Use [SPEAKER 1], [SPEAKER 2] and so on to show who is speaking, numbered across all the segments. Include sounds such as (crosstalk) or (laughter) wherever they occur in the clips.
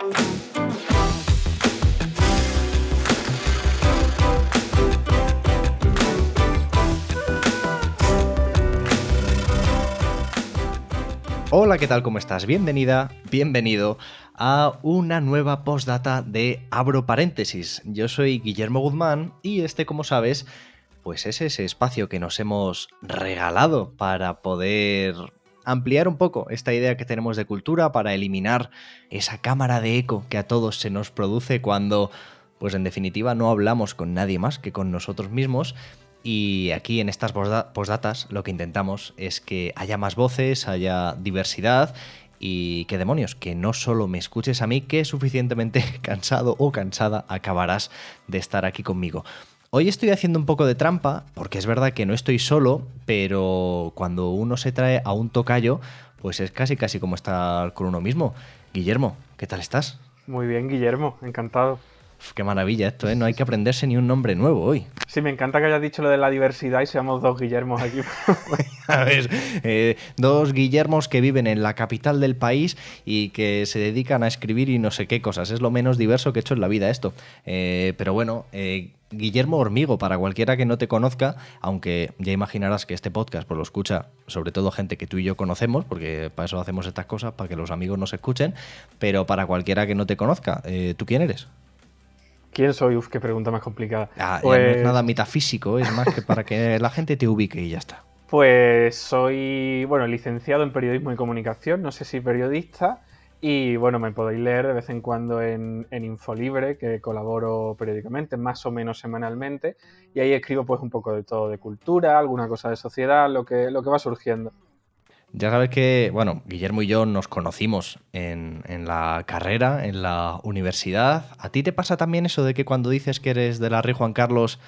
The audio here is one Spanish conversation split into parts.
[SPEAKER 1] Hola, ¿qué tal? ¿Cómo estás? Bienvenida, bienvenido a una nueva postdata de Abro Paréntesis. Yo soy Guillermo Guzmán y este, como sabes, pues es ese espacio que nos hemos regalado para poder ampliar un poco esta idea que tenemos de cultura, para eliminar esa cámara de eco que a todos se nos produce cuando, pues en definitiva, no hablamos con nadie más que con nosotros mismos y aquí en estas postdatas lo que intentamos es que haya más voces, haya diversidad y que demonios, que no solo me escuches a mí, que suficientemente (laughs) cansado o cansada acabarás de estar aquí conmigo. Hoy estoy haciendo un poco de trampa, porque es verdad que no estoy solo, pero cuando uno se trae a un tocayo, pues es casi casi como estar con uno mismo. Guillermo, ¿qué tal estás?
[SPEAKER 2] Muy bien, Guillermo, encantado
[SPEAKER 1] qué maravilla esto, ¿eh? No hay que aprenderse ni un nombre nuevo hoy.
[SPEAKER 2] Sí, me encanta que hayas dicho lo de la diversidad y seamos dos Guillermos aquí. (laughs)
[SPEAKER 1] A ver, eh, dos Guillermos que viven en la capital del país y que se dedican a escribir y no sé qué cosas. Es lo menos diverso que he hecho en la vida esto. Eh, pero bueno, eh, Guillermo Hormigo, para cualquiera que no te conozca, aunque ya imaginarás que este podcast pues, lo escucha sobre todo gente que tú y yo conocemos, porque para eso hacemos estas cosas, para que los amigos nos escuchen, pero para cualquiera que no te conozca, ¿tú quién eres?
[SPEAKER 2] ¿Quién soy? Uf, qué pregunta más complicada.
[SPEAKER 1] Ah, no es pues nada metafísico, es más que para que la gente te ubique y ya está.
[SPEAKER 2] Pues soy, bueno, licenciado en periodismo y comunicación, no sé si periodista, y bueno, me podéis leer de vez en cuando en, en Infolibre, que colaboro periódicamente, más o menos semanalmente, y ahí escribo pues un poco de todo, de cultura, alguna cosa de sociedad, lo que, lo que va surgiendo.
[SPEAKER 1] Ya sabes que, bueno, Guillermo y yo nos conocimos en, la carrera, en la universidad. ¿A ti te pasa también eso de que cuando dices que eres de la Rey Juan Carlos,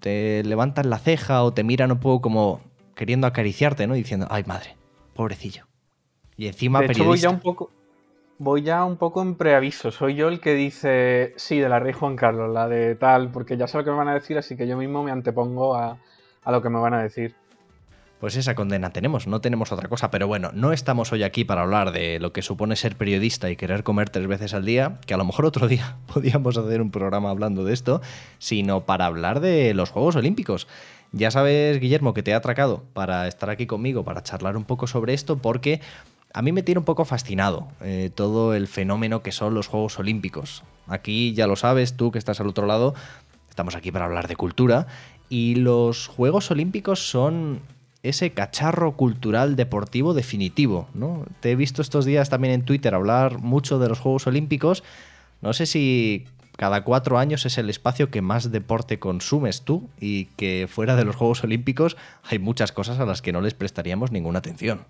[SPEAKER 1] te levantan la ceja o te miran un poco como queriendo acariciarte, ¿no? Diciendo, ay madre, pobrecillo. Y encima
[SPEAKER 2] de hecho, voy ya un poco voy ya un poco en preaviso. Soy yo el que dice, sí, de la Rey Juan Carlos, la de tal, porque ya sé lo que me van a decir, así que yo mismo me antepongo a lo que me van a decir
[SPEAKER 1] pues esa condena tenemos, no tenemos otra cosa. Pero bueno, no estamos hoy aquí para hablar de lo que supone ser periodista y querer comer tres veces al día, que a lo mejor otro día (laughs) podíamos hacer un programa hablando de esto, sino para hablar de los Juegos Olímpicos. Ya sabes, Guillermo, que te he atracado para estar aquí conmigo, para charlar un poco sobre esto, porque a mí me tiene un poco fascinado eh, todo el fenómeno que son los Juegos Olímpicos. Aquí, ya lo sabes, tú que estás al otro lado, estamos aquí para hablar de cultura. Y los Juegos Olímpicos son ese cacharro cultural deportivo definitivo. ¿no? Te he visto estos días también en Twitter hablar mucho de los Juegos Olímpicos. No sé si cada cuatro años es el espacio que más deporte consumes tú y que fuera de los Juegos Olímpicos hay muchas cosas a las que no les prestaríamos ninguna atención.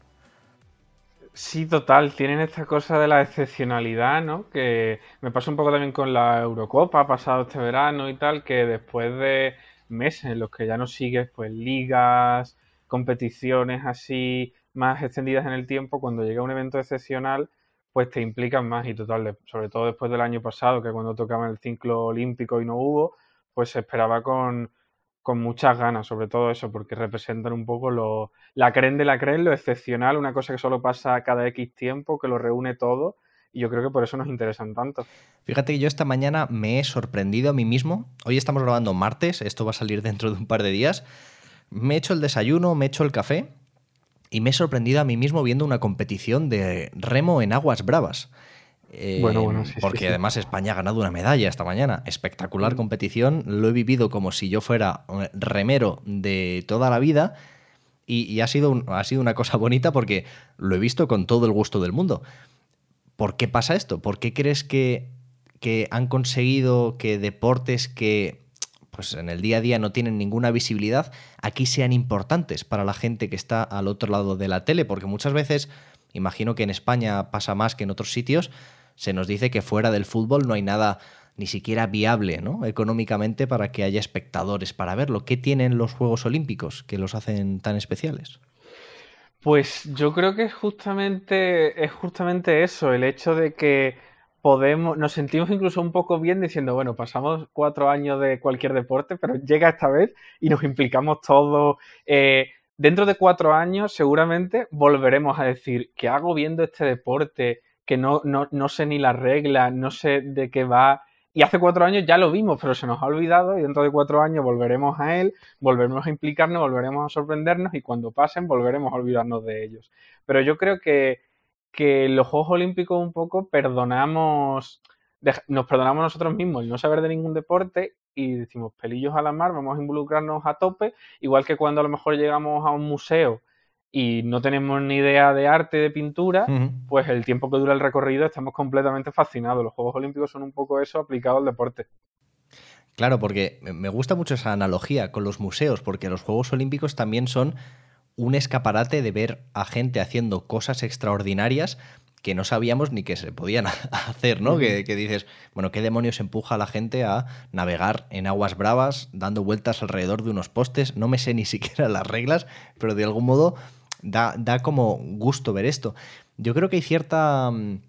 [SPEAKER 2] Sí, total, tienen esta cosa de la excepcionalidad, ¿no? Que me pasa un poco también con la Eurocopa pasado este verano y tal, que después de meses en los que ya no sigues pues ligas, competiciones así más extendidas en el tiempo, cuando llega un evento excepcional, pues te implican más y total, sobre todo después del año pasado, que cuando tocaban el ciclo olímpico y no hubo, pues se esperaba con, muchas ganas, sobre todo eso, porque representan un poco lo, la creen de la creen, lo excepcional, una cosa que solo pasa cada X tiempo, que lo reúne todo, y yo creo que por eso nos interesan tanto.
[SPEAKER 1] Fíjate que yo esta mañana me he sorprendido a mí mismo. Hoy estamos grabando martes, esto va a salir dentro de un par de días, me he hecho el desayuno, me he hecho el café y me he sorprendido a mí mismo viendo una competición de remo en aguas bravas.
[SPEAKER 2] bueno, bueno, sí,
[SPEAKER 1] porque además España ha ganado una medalla esta mañana. Espectacular mm. competición. Lo he vivido como si yo fuera eh, remero de toda la vida. Y, ha, sido ha sido una cosa bonita porque lo he visto con todo el gusto del mundo. ¿Por qué pasa esto? ¿Por qué crees que, que han conseguido que deportes que pues en el día a día no tienen ninguna visibilidad, aquí sean importantes para la gente que está al otro lado de la tele, porque muchas veces, imagino que en España pasa más que en otros sitios, se nos dice que fuera del fútbol no hay nada ni siquiera viable ¿no? económicamente para que haya espectadores para verlo. ¿Qué tienen los Juegos Olímpicos que los hacen tan especiales?
[SPEAKER 2] Pues yo creo que es justamente, es justamente eso, el hecho de que podemos, nos sentimos incluso un poco bien diciendo, bueno, pasamos cuatro años de cualquier deporte, pero llega esta vez y nos implicamos todos. Eh, dentro de cuatro años seguramente volveremos a decir, ¿qué hago viendo este deporte que no, no, no sé ni las reglas, no sé de qué va. Y hace cuatro años ya lo vimos, pero se nos ha olvidado y dentro de cuatro años volveremos a él, volveremos a implicarnos, volveremos a sorprendernos y cuando pasen volveremos a olvidarnos de ellos. Pero yo creo que, que los Juegos Olímpicos un poco perdonamos, nos perdonamos nosotros mismos el no saber de ningún deporte y decimos pelillos a la mar, vamos a involucrarnos a tope, igual que cuando a lo mejor llegamos a un museo y no tenemos ni idea de arte, de pintura, pues el tiempo que dura el recorrido estamos completamente fascinados. Los Juegos Olímpicos son un poco eso aplicado al deporte.
[SPEAKER 1] Claro, porque me gusta mucho esa analogía con los museos, porque los Juegos Olímpicos también son un escaparate de ver a gente haciendo cosas extraordinarias que no sabíamos ni que se podían (laughs) hacer, ¿no? que, dices, bueno, ¿qué demonios empuja a la gente a navegar en aguas bravas, dando vueltas alrededor de unos postes? No me sé ni (laughs) siquiera las reglas, pero de algún modo da, da como gusto ver esto. Yo creo que hay cierta, mm,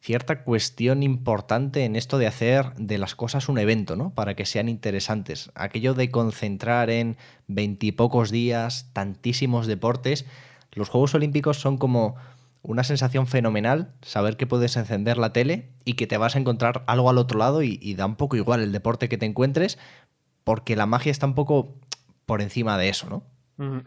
[SPEAKER 1] cierta cuestión importante en esto de hacer de las cosas un evento, ¿no? Para que sean interesantes. Aquello de concentrar en veintipocos días, tantísimos deportes. Los Juegos Olímpicos son como una sensación fenomenal saber que puedes encender la tele y que te vas a encontrar algo al otro lado y, da un poco igual el deporte que te encuentres, porque la magia está un poco por encima de eso, ¿no?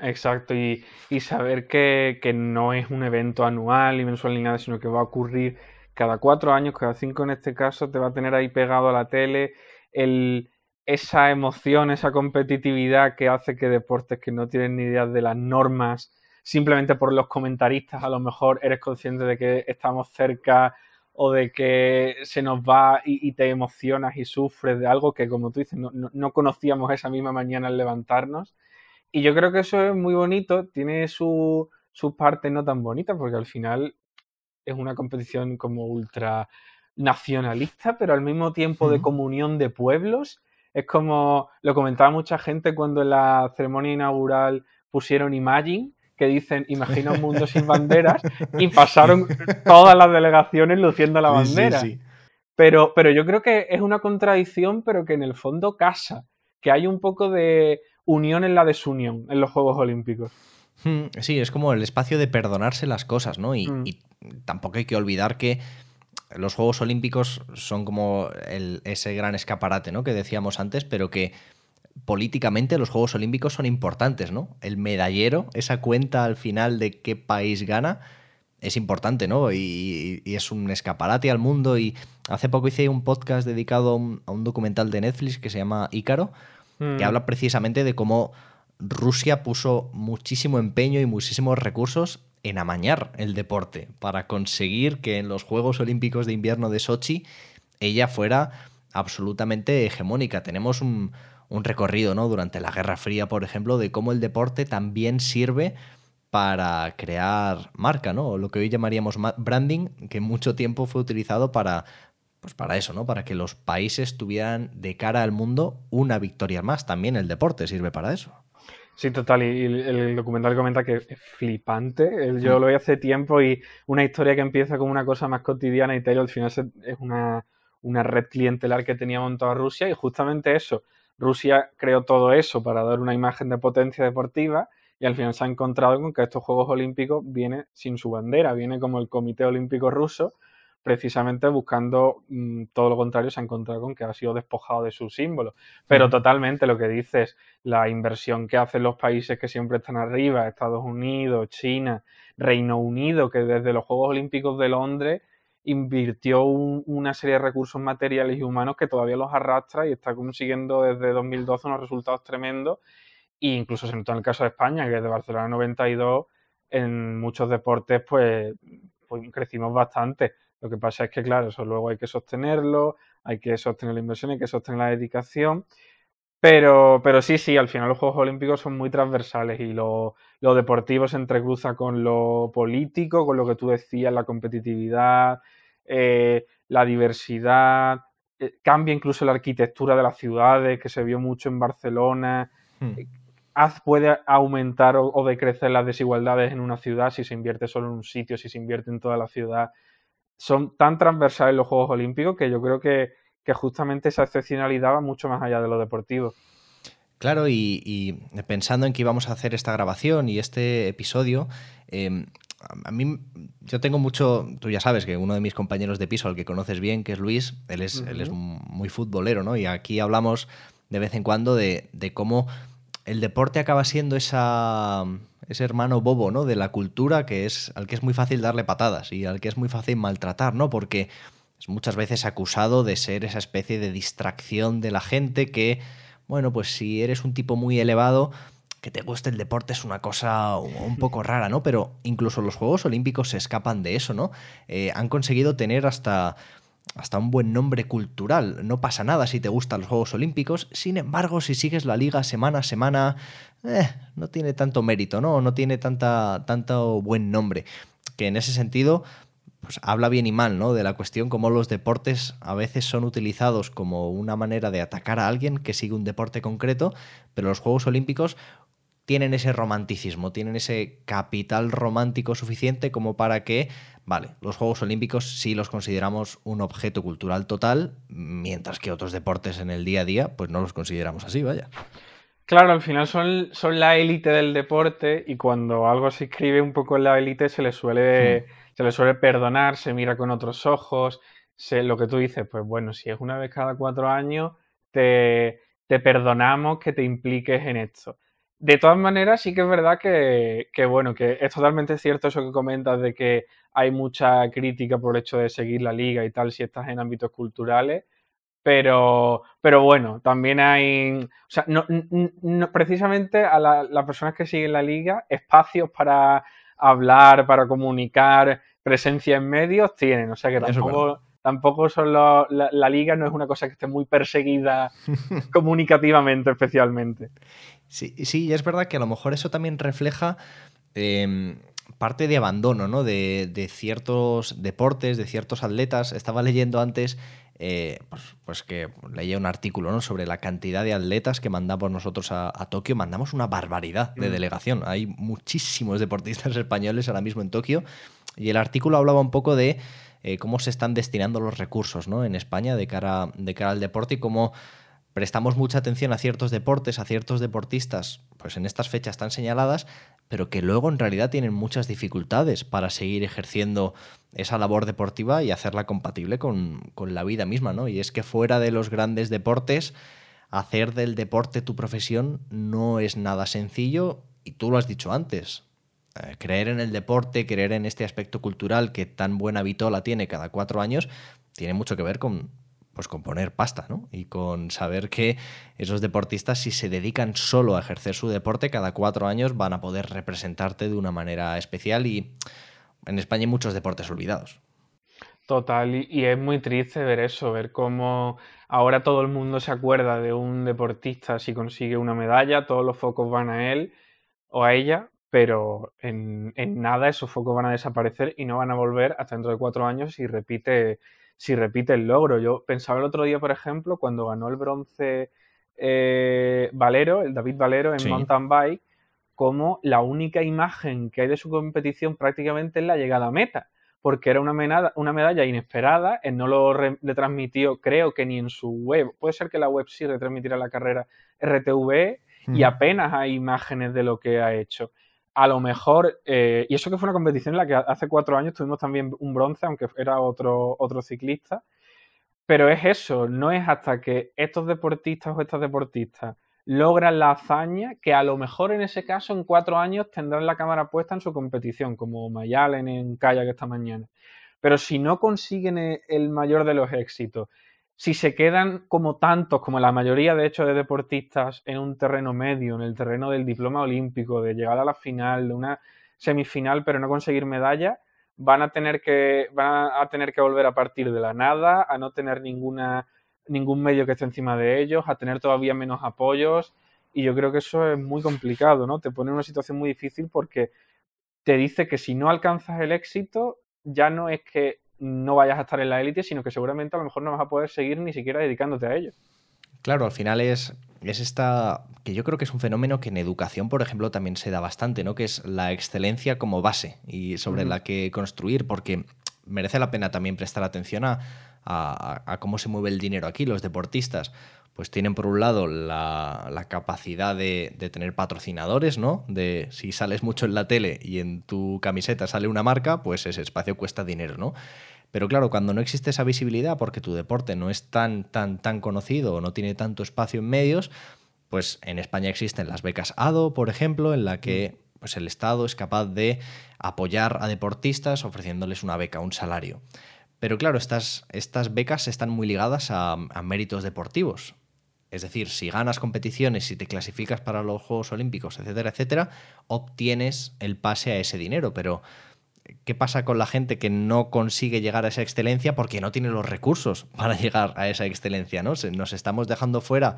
[SPEAKER 2] Exacto, y, saber que, no es un evento anual y mensual ni nada, sino que va a ocurrir cada cuatro años, cada cinco en este caso, te va a tener ahí pegado a la tele el, esa emoción, esa competitividad que hace que deportes que no tienen ni idea de las normas, simplemente por los comentaristas, a lo mejor eres consciente de que estamos cerca o de que se nos va y, te emocionas y sufres de algo que, como tú dices, no, no conocíamos esa misma mañana al levantarnos. Y yo creo que eso es muy bonito, tiene sus su partes no tan bonitas, porque al final es una competición como ultra nacionalista, pero al mismo tiempo de comunión de pueblos. Es como lo comentaba mucha gente cuando en la ceremonia inaugural pusieron Imagine, que dicen Imagina un mundo sin banderas, (laughs) y pasaron todas las delegaciones luciendo la bandera. Pero, pero yo creo que es una contradicción, pero que en el fondo casa, que hay un poco de unión en la desunión en los Juegos Olímpicos.
[SPEAKER 1] Hmm, sí, es como el espacio de perdonarse las cosas, ¿no? Y, hmm. tampoco hay que olvidar que los Juegos Olímpicos son como ese gran escaparate, ¿no? Que decíamos antes, pero que políticamente los Juegos Olímpicos son importantes, ¿no? El medallero, esa cuenta al final de qué país gana, es importante, ¿no? Y, es un escaparate al mundo. Y hace poco hice un podcast dedicado a un, a un documental de Netflix que se llama Ícaro, que mm. habla precisamente de cómo Rusia puso muchísimo empeño y muchísimos recursos en amañar el deporte para conseguir que en los Juegos Olímpicos de Invierno de Sochi ella fuera absolutamente hegemónica. Tenemos un, recorrido ¿no? durante la Guerra Fría, por ejemplo, de cómo el deporte también sirve para crear marca, ¿no? Lo que hoy llamaríamos branding, que mucho tiempo fue utilizado para pues para eso, ¿no? Para que los países tuvieran de cara al mundo una victoria más. También el deporte sirve para eso.
[SPEAKER 2] Sí, total. Y el documental comenta que es flipante. Yo mm. lo vi hace tiempo y una historia que empieza como una cosa más cotidiana y tal, al final es una, una red clientelar que tenía montada Rusia y justamente eso. Rusia creó todo eso para dar una imagen de potencia deportiva y al final se ha encontrado con que estos Juegos Olímpicos vienen sin su bandera, viene como el Comité Olímpico Ruso precisamente buscando mm, todo lo contrario, se ha encontrado con que ha sido despojado de sus símbolos. Pero totalmente lo que dices, la inversión que hacen los países que siempre están arriba, Estados Unidos, China, Reino Unido, que desde los Juegos Olímpicos de Londres invirtió una serie de recursos materiales y humanos que todavía los arrastra y está consiguiendo desde 2012 unos resultados tremendos. E incluso se notó en el caso de España, que desde Barcelona 92 en muchos deportes pues, pues crecimos bastante lo que pasa es que, claro, eso luego hay que sostenerlo, hay que sostener la inversión, hay que sostener la dedicación. Pero, pero sí, sí, al final los Juegos Olímpicos son muy transversales y lo, deportivo se entrecruza con lo político, con lo que tú decías, la competitividad, eh, la diversidad, eh, cambia incluso la arquitectura de las ciudades, que se vio mucho en Barcelona. Hmm. Eh, puede aumentar o, o, decrecer las desigualdades en una ciudad si se invierte solo en un sitio, si se invierte en toda la ciudad son tan transversales los Juegos Olímpicos que yo creo que, justamente esa excepcionalidad va mucho más allá de lo deportivo.
[SPEAKER 1] Claro, y, pensando en que íbamos a hacer esta grabación y este episodio, em, a mí, yo tengo mucho, tú ya sabes que uno de mis compañeros de piso, al que conoces bien, que es Luis, él es, él es muy futbolero, ¿no? Y aquí hablamos de vez en cuando de, de cómo el deporte acaba siendo esa, ese hermano bobo, ¿no? De la cultura que es al que es muy fácil darle patadas y al que es muy fácil maltratar, ¿no? Porque es muchas veces acusado de ser esa especie de distracción de la gente que, bueno, pues si eres un tipo muy elevado, que te guste el deporte es una cosa un poco (laughs) rara, ¿no? Pero incluso los Juegos Olímpicos se escapan de eso, ¿no? Eh, han conseguido tener hasta, hasta un buen nombre cultural. No pasa nada si te gustan los Juegos Olímpicos. Sin embargo, si sigues la liga semana a semana, eh, no tiene tanto mérito, ¿no? No tiene tanta, tanto buen nombre. Que en ese sentido, pues habla bien y mal, ¿no? De la cuestión cómo los deportes a veces son utilizados como una manera de atacar a alguien que sigue un deporte concreto, pero los Juegos Olímpicos tienen ese romanticismo, tienen ese capital romántico suficiente como para que, vale, los Juegos Olímpicos sí los consideramos un objeto cultural total, mientras que otros deportes en el día a día, pues no los consideramos así, vaya.
[SPEAKER 2] Claro, al final son, son la élite del deporte y cuando algo se escribe un poco en la élite se le suele, hmm. se le suele perdonar, se mira con otros ojos, se, lo que tú dices, pues bueno, si es una vez cada cuatro años, te, te perdonamos que te impliques en esto. De todas maneras, sí que es verdad que, bueno, que es totalmente cierto eso que comentas de que hay mucha crítica por el hecho de seguir la liga y tal si estás en ámbitos culturales. Pero, pero bueno, también hay, o sea, no, precisamente a las personas que siguen la liga, espacios para hablar, para comunicar, presencia en medios tienen, o sea que tampoco, tampoco son la, la, liga no es una cosa que esté muy perseguida (laughs) comunicativamente especialmente.
[SPEAKER 1] Sí, sí, y es verdad que a lo mejor eso también refleja em, parte de abandono, ¿no? De, ciertos deportes, de ciertos atletas. Estaba leyendo antes, eh, pues, pues, que leía un artículo, ¿no? Sobre la cantidad de atletas que mandamos nosotros a, Tokio. Mandamos una barbaridad de mm. delegación. Hay muchísimos deportistas (laughs) españoles ahora mismo en Tokio. Y el artículo hablaba un poco de eh, cómo se están destinando los recursos, ¿no? En España de cara, de cara al deporte y cómo prestamos mucha atención a ciertos deportes, a ciertos deportistas, pues en estas fechas tan señaladas, pero que luego en realidad tienen muchas dificultades para seguir ejerciendo esa labor deportiva y hacerla compatible con, la vida misma, ¿no? Y es que fuera de los grandes deportes, hacer del deporte tu profesión no es nada sencillo y tú lo has dicho antes. Eh, creer en el deporte, creer en este aspecto cultural que tan buena vitola tiene cada cuatro años, tiene mucho que ver con, pues con poner pasta, ¿no? Y con saber que esos deportistas, si se dedican solo a ejercer su deporte, cada cuatro años van a poder representarte de una manera especial y en España hay muchos deportes olvidados.
[SPEAKER 2] Total, y, es muy triste ver eso, ver cómo ahora todo el mundo se acuerda de un deportista si consigue una medalla, todos los focos van a él o a ella, pero en, en nada esos focos van a desaparecer y no van a volver hasta dentro de cuatro años si repite si repite el logro. Yo pensaba el otro día, por ejemplo, cuando ganó el bronce eh, Valero, el David Valero en mountain bike, como la única imagen que hay de su competición prácticamente es la llegada a meta, porque era una, medalla, una medalla inesperada, él no lo retransmitió, creo que ni en su web, puede ser que la web sí retransmitiera la carrera RTV y apenas hay imágenes de lo que ha hecho a lo mejor, eh, y eso que fue una competición en la que hace cuatro años tuvimos también un bronce, aunque era otro, otro ciclista, pero es eso, no es hasta que estos deportistas o estas deportistas logran la hazaña que a lo mejor en ese caso en cuatro años tendrán la cámara puesta en su competición, como Mayalen en Kayak esta mañana. Pero si no consiguen el mayor de los éxitos si se quedan como tantos, como la mayoría de hecho de deportistas, en un terreno medio, en el terreno del diploma olímpico, de llegar a la final, de una semifinal, pero no conseguir medalla, van a tener que, van a tener que volver a partir de la nada, a no tener ninguna, ningún medio que esté encima de ellos, a tener todavía menos apoyos. Y yo creo que eso es muy complicado, ¿no? Te pone en una situación muy difícil porque te dice que si no alcanzas el éxito, ya no es que no vayas a estar en la élite, sino que seguramente a lo mejor no vas a poder seguir ni siquiera dedicándote a ello.
[SPEAKER 1] Claro, al final es, es esta, que yo creo que es un fenómeno que en educación, por ejemplo, también se da bastante, ¿no? Que es la excelencia como base y sobre la que construir, porque merece la pena también prestar atención a, a, cómo se mueve el dinero aquí. Los deportistas, pues tienen por un lado la, capacidad de, de, tener patrocinadores, ¿no? De si sales mucho en la tele y en tu camiseta sale una marca, pues ese espacio cuesta dinero, ¿no? Pero claro, cuando no existe esa visibilidad porque tu deporte no es tan, tan, tan conocido o no tiene tanto espacio en medios, pues en España existen las becas ADO, por ejemplo, en la que mm. pues, el Estado es capaz de apoyar a deportistas ofreciéndoles una beca, un salario. Pero claro, estas, estas becas están muy ligadas a, méritos deportivos. Es decir, si ganas competiciones, si te clasificas para los Juegos Olímpicos, etcétera, etcétera, obtienes el pase a ese dinero. Pero, ¿qué pasa con la gente que no consigue llegar a esa excelencia porque no tiene los recursos (laughs) para llegar a esa excelencia? ¿no? Nos estamos dejando fuera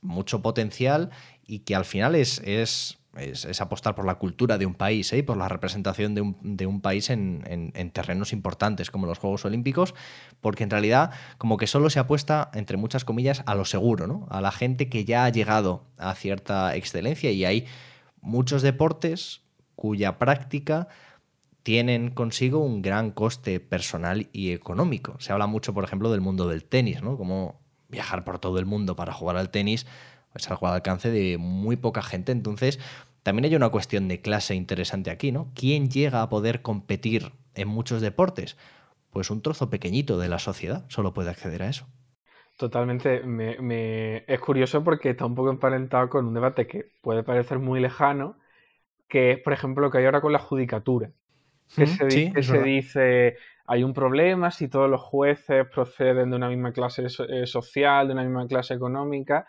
[SPEAKER 1] mucho potencial y que al final es, es, es, apostar por la cultura de un país ¿eh? y por la representación de un, de un país en, en, terrenos importantes como los Juegos Olímpicos, porque en realidad como que solo se apuesta, entre muchas comillas, a lo seguro, ¿no? a la gente que ya ha llegado a cierta excelencia y hay muchos deportes cuya práctica tienen consigo un gran coste personal y económico. Se habla mucho, por ejemplo, del mundo del tenis, ¿no? Como viajar por todo el mundo para jugar al tenis es algo al alcance de muy poca gente. Entonces, también hay una cuestión de clase interesante aquí, ¿no? ¿Quién llega a poder competir en muchos deportes? Pues un trozo pequeñito de la sociedad solo puede acceder a eso.
[SPEAKER 2] Totalmente. Me, Es curioso porque está un poco emparentado con un debate que puede parecer muy lejano, que es, por ejemplo, lo que hay ahora con la judicatura. Que, se, se dice, hay un problema si todos los jueces proceden de una misma clase eh, social, de una misma clase económica,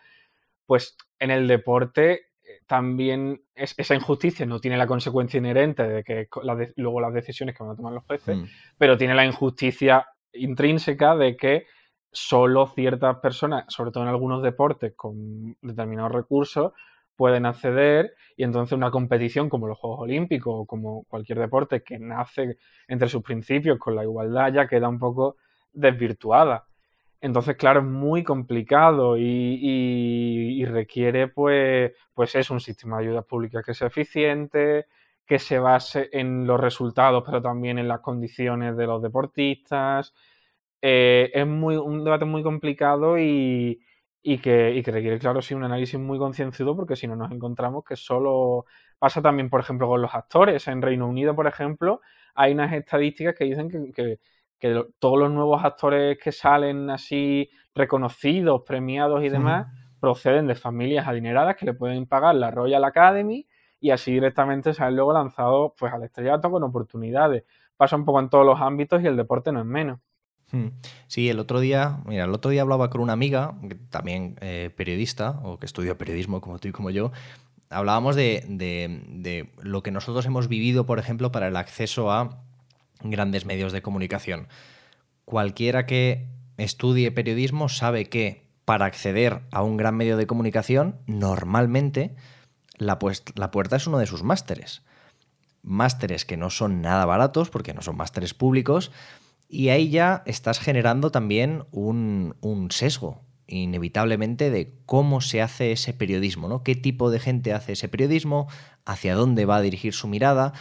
[SPEAKER 2] pues en el deporte eh, también esa injusticia no tiene la consecuencia inherente de que luego las decisiones que van a tomar los jueces, mm. pero tiene la injusticia intrínseca de que solo ciertas personas, sobre todo en algunos deportes con determinados recursos, pueden acceder y entonces una competición como los Juegos Olímpicos o como cualquier deporte que nace entre sus principios con la igualdad ya queda un poco desvirtuada. Entonces, claro, es muy complicado y, requiere, pues, pues es un sistema de ayudas públicas que sea eficiente, que se base en los resultados, pero también en las condiciones de los deportistas. Eh, es muy, un debate muy complicado y, y que, requiere, claro, sí, un análisis muy concienzudo, porque si no nos encontramos que solo pasa también, por ejemplo, con los actores. En Reino Unido, por ejemplo, hay unas estadísticas que dicen que, todos los nuevos actores que salen así reconocidos, premiados y demás, proceden de familias adineradas que le pueden pagar la Royal Academy y así directamente salen luego lanzados pues, al estrellato con oportunidades. Pasa un poco en todos los ámbitos y el deporte no es menos.
[SPEAKER 1] Hmm. Sí, el otro día, mira, el otro día hablaba con una amiga, también eh, periodista, o que estudia periodismo como tú y como yo, hablábamos de, lo que nosotros hemos vivido, por ejemplo, para el acceso a grandes medios de comunicación. Cualquiera que estudie periodismo sabe que para acceder a un gran medio de comunicación, normalmente la, la puerta es uno de sus másteres. Másteres que no son nada baratos, porque no son másteres públicos, y ahí ya estás generando también un, sesgo, inevitablemente, de cómo se hace ese periodismo, ¿no? ¿Qué tipo de gente hace ese periodismo? ¿Hacia dónde va a dirigir su mirada?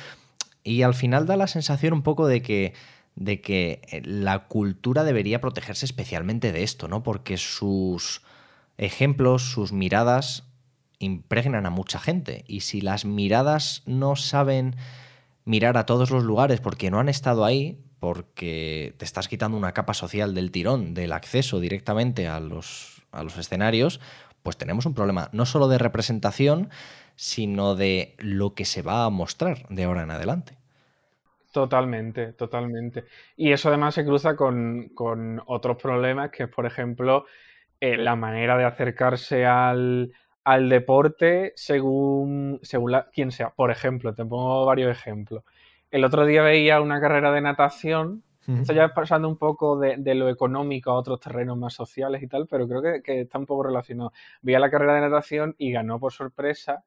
[SPEAKER 1] Y al final da la sensación un poco de que, de que eh, la cultura debería protegerse especialmente de esto, ¿no? Porque sus ejemplos, sus miradas impregnan a mucha gente. Y si las miradas no saben mirar a todos los lugares porque no han estado ahí, porque te estás quitando una capa social del tirón, del acceso directamente a los, a los escenarios, pues tenemos un problema no solo de representación, sino de lo que se va a mostrar de ahora en adelante.
[SPEAKER 2] Totalmente, totalmente. Y eso además se cruza con, otros problemas, que es, por ejemplo, eh, la manera de acercarse al, deporte según, según quien sea. Por ejemplo, te pongo varios ejemplos. El otro día veía una carrera de natación. Esto ya es pasando un poco de, lo económico a otros terrenos más sociales y tal, pero creo que, está un poco relacionado. Veía la carrera de natación y ganó por sorpresa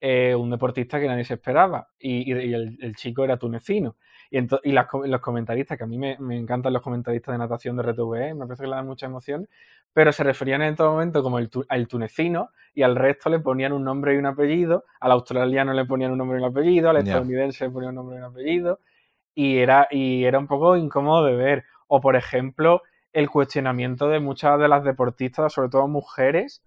[SPEAKER 2] eh, un deportista que nadie se esperaba. Y, el, chico era tunecino. Y, y los comentaristas, que a mí me, encantan los comentaristas de natación de RTV, me parece que le dan mucha emoción, pero se referían en todo momento como el, al tunecino y al resto le ponían un nombre y un apellido, al australiano le ponían un nombre y un apellido, al estadounidense le ponían un nombre y un apellido, y era, y era un poco incómodo de ver. O por ejemplo, el cuestionamiento de muchas de las deportistas, sobre todo mujeres.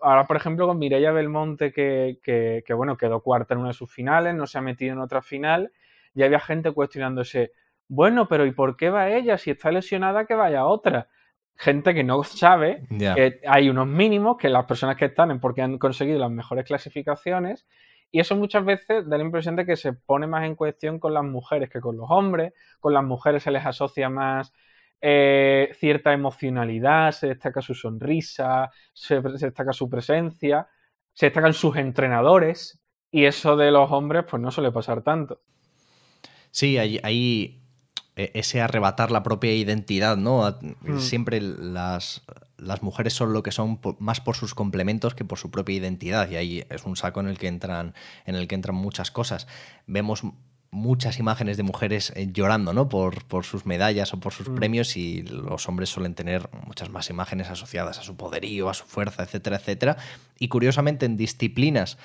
[SPEAKER 2] Ahora, por ejemplo, con Mireia Belmonte, que, que, bueno, quedó cuarta en una de sus finales, no se ha metido en otra final, ya había gente cuestionándose, bueno, pero ¿y por qué va ella? Si está lesionada, que vaya otra. Gente que no sabe que hay unos mínimos, que las personas que están en porque han conseguido las mejores clasificaciones, y eso muchas veces da la impresión de que se pone más en cuestión con las mujeres que con los hombres. Con las mujeres se les asocia más eh, cierta emocionalidad, se destaca su sonrisa, se, destaca su presencia, se destacan sus entrenadores. Y eso de los hombres, pues no suele pasar tanto.
[SPEAKER 1] Sí, hay, e, ese arrebatar la propia identidad, ¿no? Mm. Siempre las, las, mujeres son lo que son más por sus complementos que por su propia identidad. Y ahí es un saco en el que entran, en el que entran muchas cosas. Vemos muchas imágenes de mujeres eh, llorando, ¿no? Por, por sus medallas o por sus mm. premios, y los hombres suelen tener muchas más imágenes asociadas a su poderío, a su fuerza, etcétera, etcétera. Y curiosamente, en disciplinas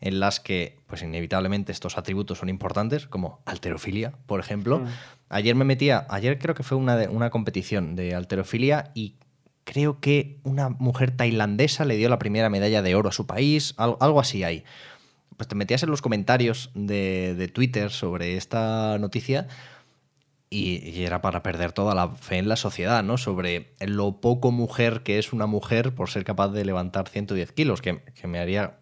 [SPEAKER 1] en las que, pues inevitablemente, estos atributos son importantes, como alterofilia, por ejemplo. Mm. Ayer me metía, ayer creo que fue una, una competición de alterofilia y creo que una mujer tailandesa le dio la primera medalla de oro a su país, algo, así hay. Pues te metías en los comentarios de, Twitter sobre esta noticia y, era para perder toda la fe en la sociedad, ¿no? Sobre lo poco mujer que es una mujer por ser capaz de levantar 110 kilos, que, que me haría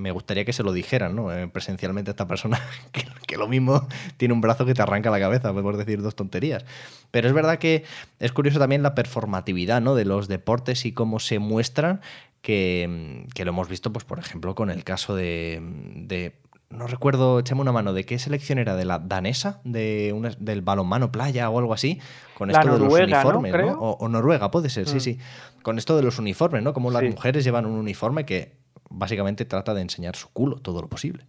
[SPEAKER 1] me gustaría que se lo dijeran, ¿no? Eh, presencialmente a esta persona, (laughs) que, lo mismo tiene un brazo que te arranca la cabeza, por decir dos tonterías. Pero es verdad que es curioso también la performatividad, ¿no? De los deportes y cómo se muestran, que, lo hemos visto, pues, por ejemplo, con el caso de, no recuerdo, échame una mano, ¿de qué selección era? ¿De la danesa? ¿De del balonmano playa o algo así?
[SPEAKER 2] Con esto de los uniformes, ¿no?
[SPEAKER 1] O, Noruega, puede ser, sí, mm. sí. Con esto de los uniformes, ¿no? Como las mujeres llevan un uniforme que básicamente trata de enseñar su culo todo lo posible.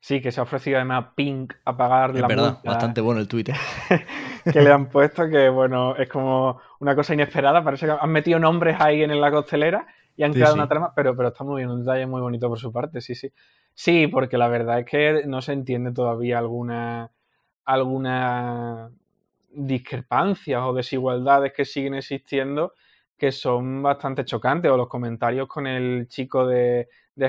[SPEAKER 2] Sí, que se ha ofrecido además Pink a pagar
[SPEAKER 1] la verdad, bastante bueno el Twitter. (laughs)
[SPEAKER 2] que le han puesto que, bueno, es como una cosa inesperada. Parece que han metido nombres ahí en la costelera y han creado una trama, pero, pero está muy bien, un detalle muy bonito por su parte, sí, sí. Sí, porque la verdad es que no se entiende todavía alguna, alguna discrepancias o desigualdades que siguen existiendo que son bastante chocantes, o los comentarios con el chico de,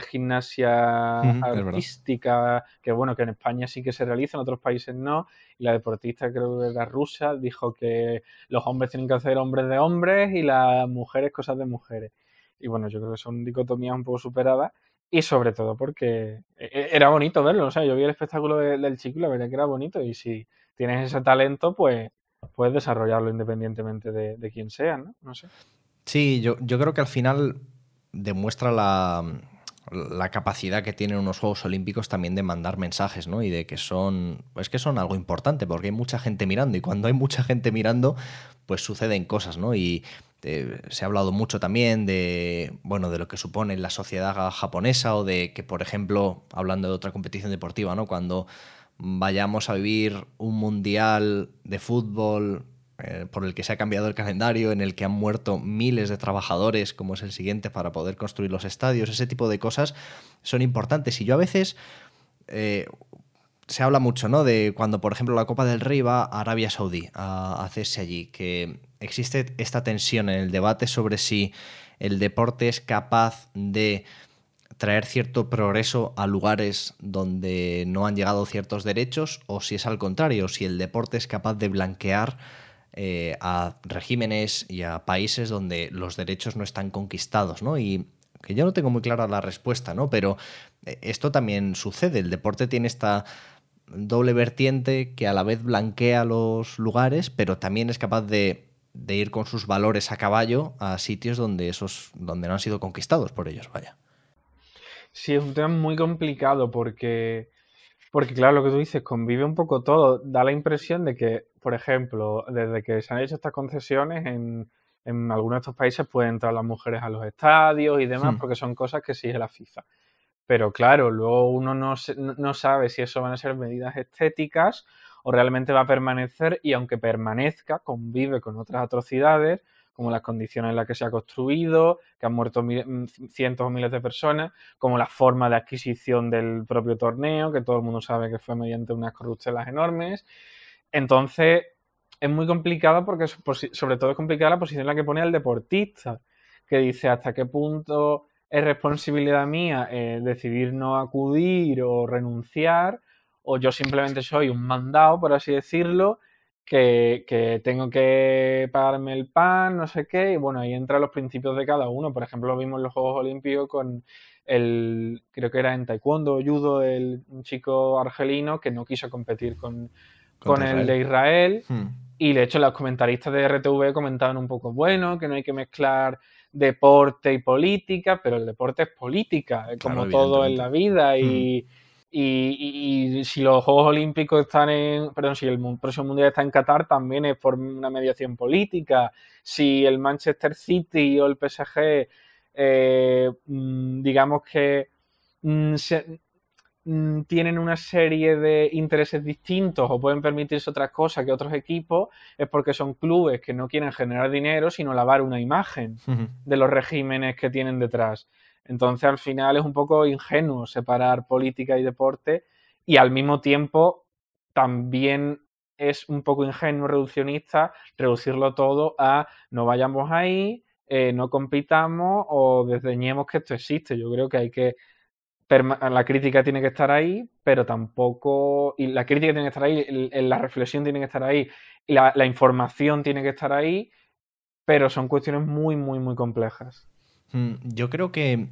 [SPEAKER 2] gimnasia artística, que bueno, que en España sí que se realiza, en otros países no, y la deportista creo que era rusa, dijo que los hombres tienen que hacer hombres de hombres y las mujeres cosas de mujeres. Y bueno, yo creo que son dicotomías un poco superadas, y sobre todo porque e, e, era bonito verlo, o sea, yo vi el espectáculo del chico y la verdad que era bonito, y si tienes ese talento, pues puedes desarrollarlo independientemente de, de quién sea, ¿no? No sé.
[SPEAKER 1] Sí, yo, yo creo que al final demuestra la, capacidad que tienen unos Juegos Olímpicos también de mandar mensajes, ¿no? Y de que son, es que son algo importante, porque hay mucha gente mirando, y cuando hay mucha gente mirando, pues suceden cosas, ¿no? Y eh, se ha hablado mucho también de, bueno, de lo que supone la sociedad japonesa, o de que, por ejemplo, hablando de otra competición deportiva, ¿no? Cuando vayamos a vivir un mundial de fútbol eh, por el que se ha cambiado el calendario, en el que han muerto miles de trabajadores, como es el siguiente, para poder construir los estadios, ese tipo de cosas son importantes. Y yo a veces eh, se habla mucho, ¿no? De cuando, por ejemplo, la Copa del Rey va a Arabia Saudí a hacerse allí, que existe esta tensión en el debate sobre si el deporte es capaz de traer cierto progreso a lugares donde no han llegado ciertos derechos o si es al contrario, si el deporte es capaz de blanquear eh, a regímenes y a países donde los derechos no están conquistados, ¿no? Y que yo no tengo muy clara la respuesta, ¿no? Pero eh, esto también sucede. El deporte tiene esta doble vertiente que a la vez blanquea los lugares, pero también es capaz de, de ir con sus valores a caballo a sitios donde esos donde no han sido conquistados por ellos, vaya.
[SPEAKER 2] Sí, es un tema muy complicado porque porque claro, lo que tú dices, convive un poco todo. Da la impresión de que, por ejemplo, desde que se han hecho estas concesiones, en, algunos de estos países pueden entrar las mujeres a los estadios y demás, hmm. porque son cosas que sigue la FIFA. Pero claro, luego uno no, no sabe si eso van a ser medidas estéticas o realmente va a permanecer y aunque permanezca, convive con otras atrocidades como las condiciones en las que se ha construido, que han muerto mm, cientos o miles de personas, como la forma de adquisición del propio torneo, que todo el mundo sabe que fue mediante unas corruptelas enormes. Entonces, es muy complicada porque sobre todo es complicada la posición en la que pone el deportista, que dice hasta qué punto es responsabilidad mía eh, decidir no acudir o renunciar, o yo simplemente soy un mandado, por así decirlo, que, que, tengo que pagarme el pan, no sé qué, y bueno, ahí entran los principios de cada uno. Por ejemplo, lo vimos en los Juegos Olímpicos con el, creo que era en taekwondo judo, el, chico argelino que no quiso competir con, con el de Israel. Hmm. Y de hecho, los comentaristas de RTV comentaban un poco, bueno, que no hay que mezclar deporte y política, pero el deporte es política, como todo en la vida. Y. Hmm. Y, si los Juegos Olímpicos están en, perdón, si el próximo Mundial está en Qatar, también es por una mediación política. Si el Manchester City o el PSG, eh, mm, digamos que mm, mm, tienen una serie de intereses distintos o pueden permitirse otras cosas que otros equipos, es porque son clubes que no quieren generar dinero, sino lavar una imagen de los regímenes que tienen detrás. Entonces, al final es un poco ingenuo separar política y deporte y al mismo tiempo también es un poco ingenuo, reduccionista, reducirlo todo a no vayamos ahí, eh, no compitamos o desdeñemos que esto existe. Yo creo que hay que la crítica tiene que estar ahí, pero tampoco. Y la crítica tiene que estar ahí, la reflexión tiene que estar ahí, y la, información tiene que estar ahí, pero son cuestiones muy, muy, muy complejas.
[SPEAKER 1] Mm, yo creo que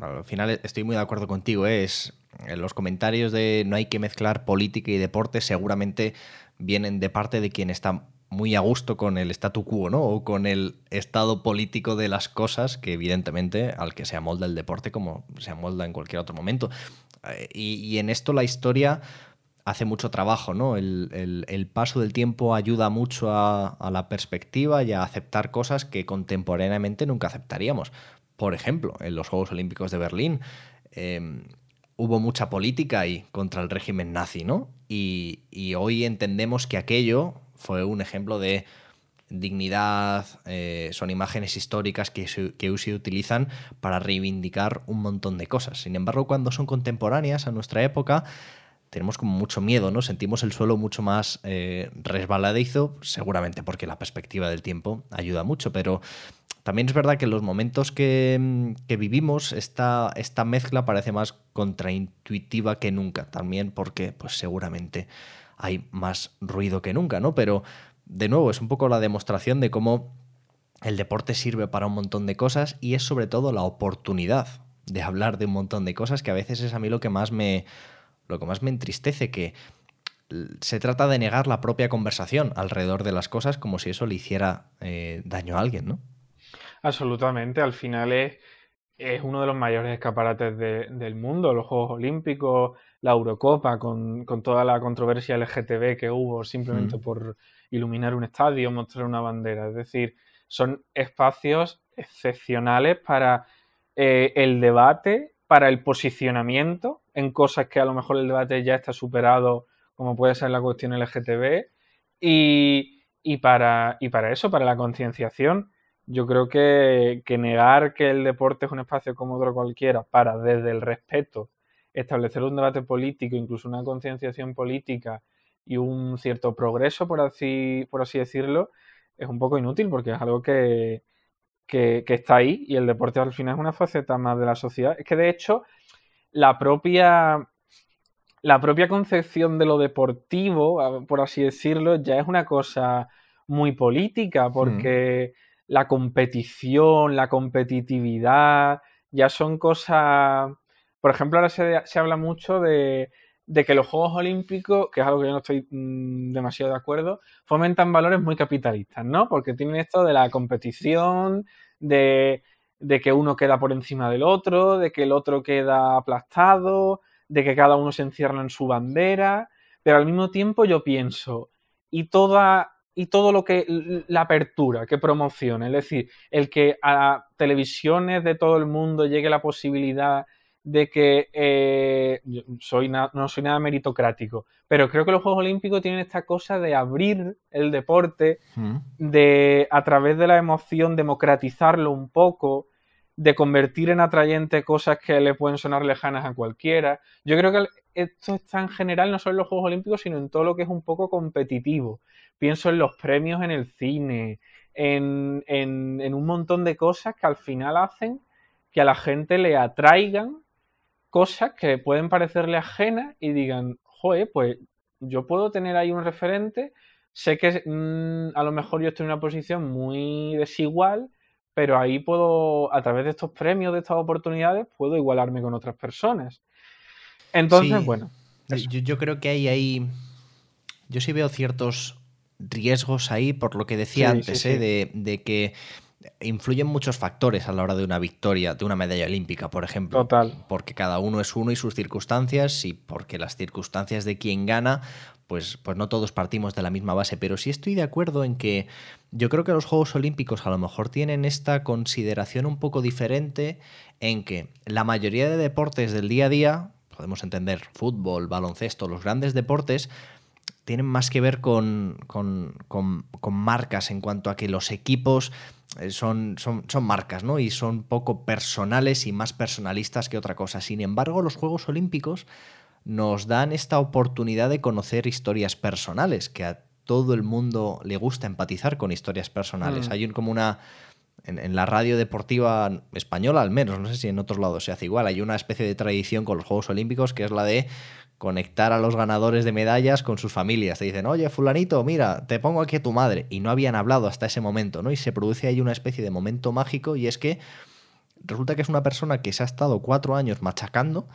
[SPEAKER 1] al final estoy muy de acuerdo contigo. ¿eh? Es, en los comentarios de no hay que mezclar política y deporte seguramente vienen de parte de quien está muy a gusto con el statu quo, ¿no? O con el estado político de las cosas, que evidentemente al que se amolda el deporte como se amolda en cualquier otro momento. Eh, y, en esto la historia hace mucho trabajo, ¿no? El, paso del tiempo ayuda mucho a, la perspectiva y a aceptar cosas que contemporáneamente nunca aceptaríamos. Por ejemplo, en los Juegos Olímpicos de Berlín em, hubo mucha política ahí contra el régimen nazi, ¿no? Y, hoy entendemos que aquello fue un ejemplo de dignidad, eh, son imágenes históricas que que se utilizan para reivindicar un montón de cosas. Sin embargo, cuando son contemporáneas a nuestra época, tenemos como mucho miedo, ¿no? Sentimos el suelo mucho más eh, resbaladizo, seguramente porque la perspectiva del tiempo ayuda mucho, pero también es verdad que en los momentos que, vivimos esta, esta, mezcla parece más contraintuitiva que nunca, también porque pues seguramente hay más ruido que nunca, ¿no? Pero de nuevo es un poco la demostración de cómo el deporte sirve para un montón de cosas y es sobre todo la oportunidad de hablar de un montón de cosas que a veces es a mí lo que más me lo que más me entristece, que se trata de negar la propia conversación alrededor de las cosas como si eso le hiciera eh, daño a alguien, ¿no?
[SPEAKER 2] Absolutamente, al final es, es uno de los mayores escaparates del mundo, los Juegos Olímpicos, la Eurocopa, con, toda la controversia LGTB que hubo simplemente mm. por iluminar un estadio, mostrar una bandera. Es decir, son espacios excepcionales para eh, el debate para el posicionamiento en cosas que a lo mejor el debate ya está superado, como puede ser la cuestión LGTB, y, y para, y para eso, para la concienciación. Yo creo que, que negar que el deporte es un espacio como otro cualquiera para, desde el respeto, establecer un debate político, incluso una concienciación política y un cierto progreso, por así, por así decirlo, es un poco inútil porque es algo que, que, está ahí y el deporte al final es una faceta más de la sociedad. Es que de hecho, la propia, la propia concepción de lo deportivo, por así decirlo, ya es una cosa muy política, porque mm. la competición, la competitividad, ya son cosas. Por ejemplo, ahora se, se habla mucho de, de, que los Juegos Olímpicos, que es algo que yo no estoy mm, demasiado de acuerdo, fomentan valores muy capitalistas, ¿no? Porque tienen esto de la competición, de, que uno queda por encima del otro, de que el otro queda aplastado, de que cada uno se encierra en su bandera, pero al mismo tiempo yo pienso, y toda y todo lo que la apertura que promociona, es decir, el que a televisiones de todo el mundo llegue la posibilidad de que eh, soy no soy nada meritocrático, pero creo que los Juegos Olímpicos tienen esta cosa de abrir el deporte, mm. de a través de la emoción democratizarlo un poco, de convertir en atrayente cosas que le pueden sonar lejanas a cualquiera. Yo creo que esto está en general, no solo en los Juegos Olímpicos, sino en todo lo que es un poco competitivo. Pienso en los premios en el cine, en, en un montón de cosas que al final hacen que a la gente le atraigan cosas que pueden parecerle ajenas y digan, joder, pues yo puedo tener ahí un referente, sé que mm, a lo mejor yo estoy en una posición muy desigual, pero ahí puedo, a través de estos premios, de estas oportunidades, puedo igualarme con otras personas. Entonces, bueno.
[SPEAKER 1] Yo, creo que hay ahí, yo sí veo ciertos riesgos ahí, por lo que decía antes, ¿eh? de, de que influyen muchos factores a la hora de una victoria, de una medalla olímpica, por ejemplo.
[SPEAKER 2] Total.
[SPEAKER 1] Porque cada uno es uno y sus circunstancias, y porque las circunstancias de quien gana, pues, pues no todos partimos de la misma base. Pero sí estoy de acuerdo en que yo creo que los Juegos Olímpicos a lo mejor tienen esta consideración un poco diferente en que la mayoría de deportes del día a día, podemos entender fútbol, baloncesto, los grandes deportes, tienen más que ver con, con, con marcas en cuanto a que los equipos son, son, son, marcas, ¿no? Y son poco personales y más personalistas que otra cosa. Sin embargo, los Juegos Olímpicos nos dan esta oportunidad de conocer historias personales, que a todo el mundo le gusta empatizar con historias personales. Mm. Hay un, como una... En, en, la radio deportiva española, al menos, no sé si en otros lados se hace igual, hay una especie de tradición con los Juegos Olímpicos que es la de conectar a los ganadores de medallas con sus familias. Te dicen, oye, fulanito, mira, te pongo aquí a tu madre. Y no habían hablado hasta ese momento, ¿no? Y se produce ahí una especie de momento mágico y es que resulta que es una persona que se ha estado cuatro años machacando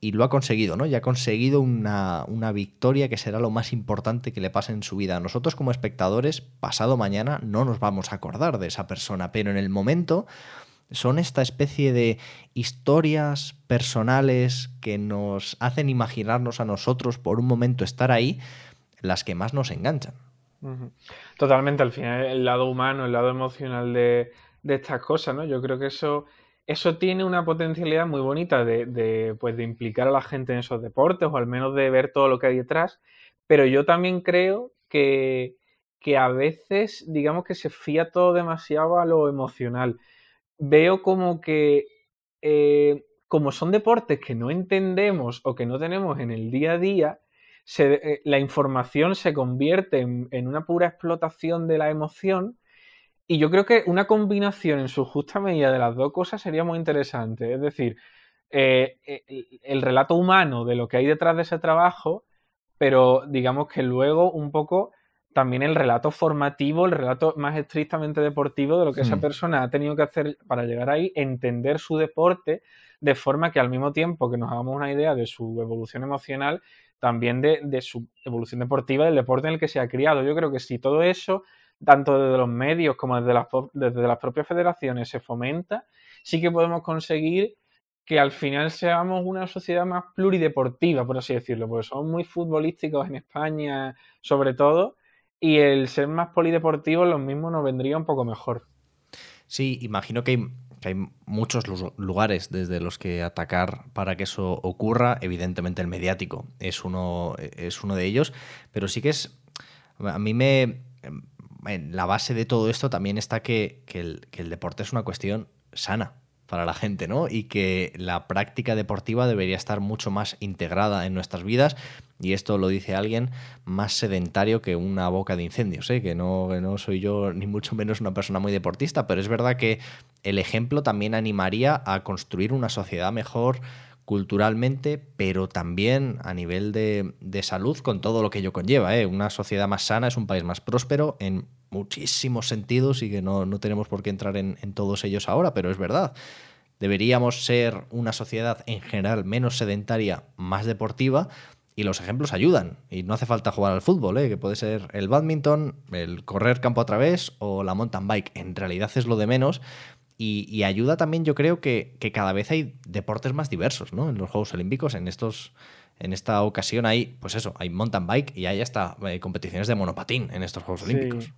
[SPEAKER 1] y lo ha conseguido, ¿no? Y ha conseguido una, una victoria que será lo más importante que le pase en su vida. Nosotros como espectadores, pasado mañana, no nos vamos a acordar de esa persona, pero en el momento son esta especie de historias personales que nos hacen imaginarnos a nosotros por un momento estar ahí, las que más nos enganchan.
[SPEAKER 2] Totalmente, al final el lado humano, el lado emocional de, estas cosas, ¿no? Yo creo que eso, eso tiene una potencialidad muy bonita de, pues, de implicar a la gente en esos deportes o al menos de ver todo lo que hay detrás, pero yo también creo que, que a veces, digamos que se fía todo demasiado a lo emocional veo como que, eh, como son deportes que no entendemos o que no tenemos en el día a día, eh, la información se convierte en, una pura explotación de la emoción. Y yo creo que una combinación en su justa medida de las dos cosas sería muy interesante. Es decir, eh, el relato humano de lo que hay detrás de ese trabajo, pero digamos que luego un poco también el relato formativo, el relato más estrictamente deportivo de lo que esa hmm. persona ha tenido que hacer para llegar ahí, entender su deporte de forma que al mismo tiempo que nos hagamos una idea de su evolución emocional, también de, su evolución deportiva, del deporte en el que se ha criado. Yo creo que si todo eso, tanto desde los medios como desde las, desde las propias federaciones, se fomenta, sí que podemos conseguir que al final seamos una sociedad más plurideportiva, por así decirlo, porque somos muy futbolísticos en España, sobre todo, y el ser más polideportivo, lo mismo nos vendría un poco mejor.
[SPEAKER 1] Sí, imagino que hay, muchos lugares desde los que atacar para que eso ocurra. Evidentemente el mediático es uno, es uno de ellos, pero sí que es... A mí me... En la base de todo esto también está que, que el deporte es una cuestión sana para la gente, ¿no? Y que la práctica deportiva debería estar mucho más integrada en nuestras vidas y esto lo dice alguien más sedentario que una boca de incendios, ¿eh? que, no, no soy yo ni mucho menos una persona muy deportista, pero es verdad que el ejemplo también animaría a construir una sociedad mejor culturalmente, pero también a nivel de, salud con todo lo que ello conlleva. ¿eh? Una sociedad más sana es un país más próspero en muchísimos sentidos y que no, tenemos por qué entrar en, en todos ellos ahora, pero es verdad. Deberíamos ser una sociedad en general menos sedentaria, más deportiva, y los ejemplos ayudan. Y no hace falta jugar al fútbol, ¿eh? que puede ser el badminton, el correr campo a través o la mountain bike. En realidad es lo de menos. Y, ayuda también, yo creo que, cada vez hay deportes más diversos ¿no? en los Juegos Olímpicos. En, estos, en esta ocasión hay, pues eso, hay mountain bike y hay hasta eh, competiciones de monopatín en estos Juegos Olímpicos.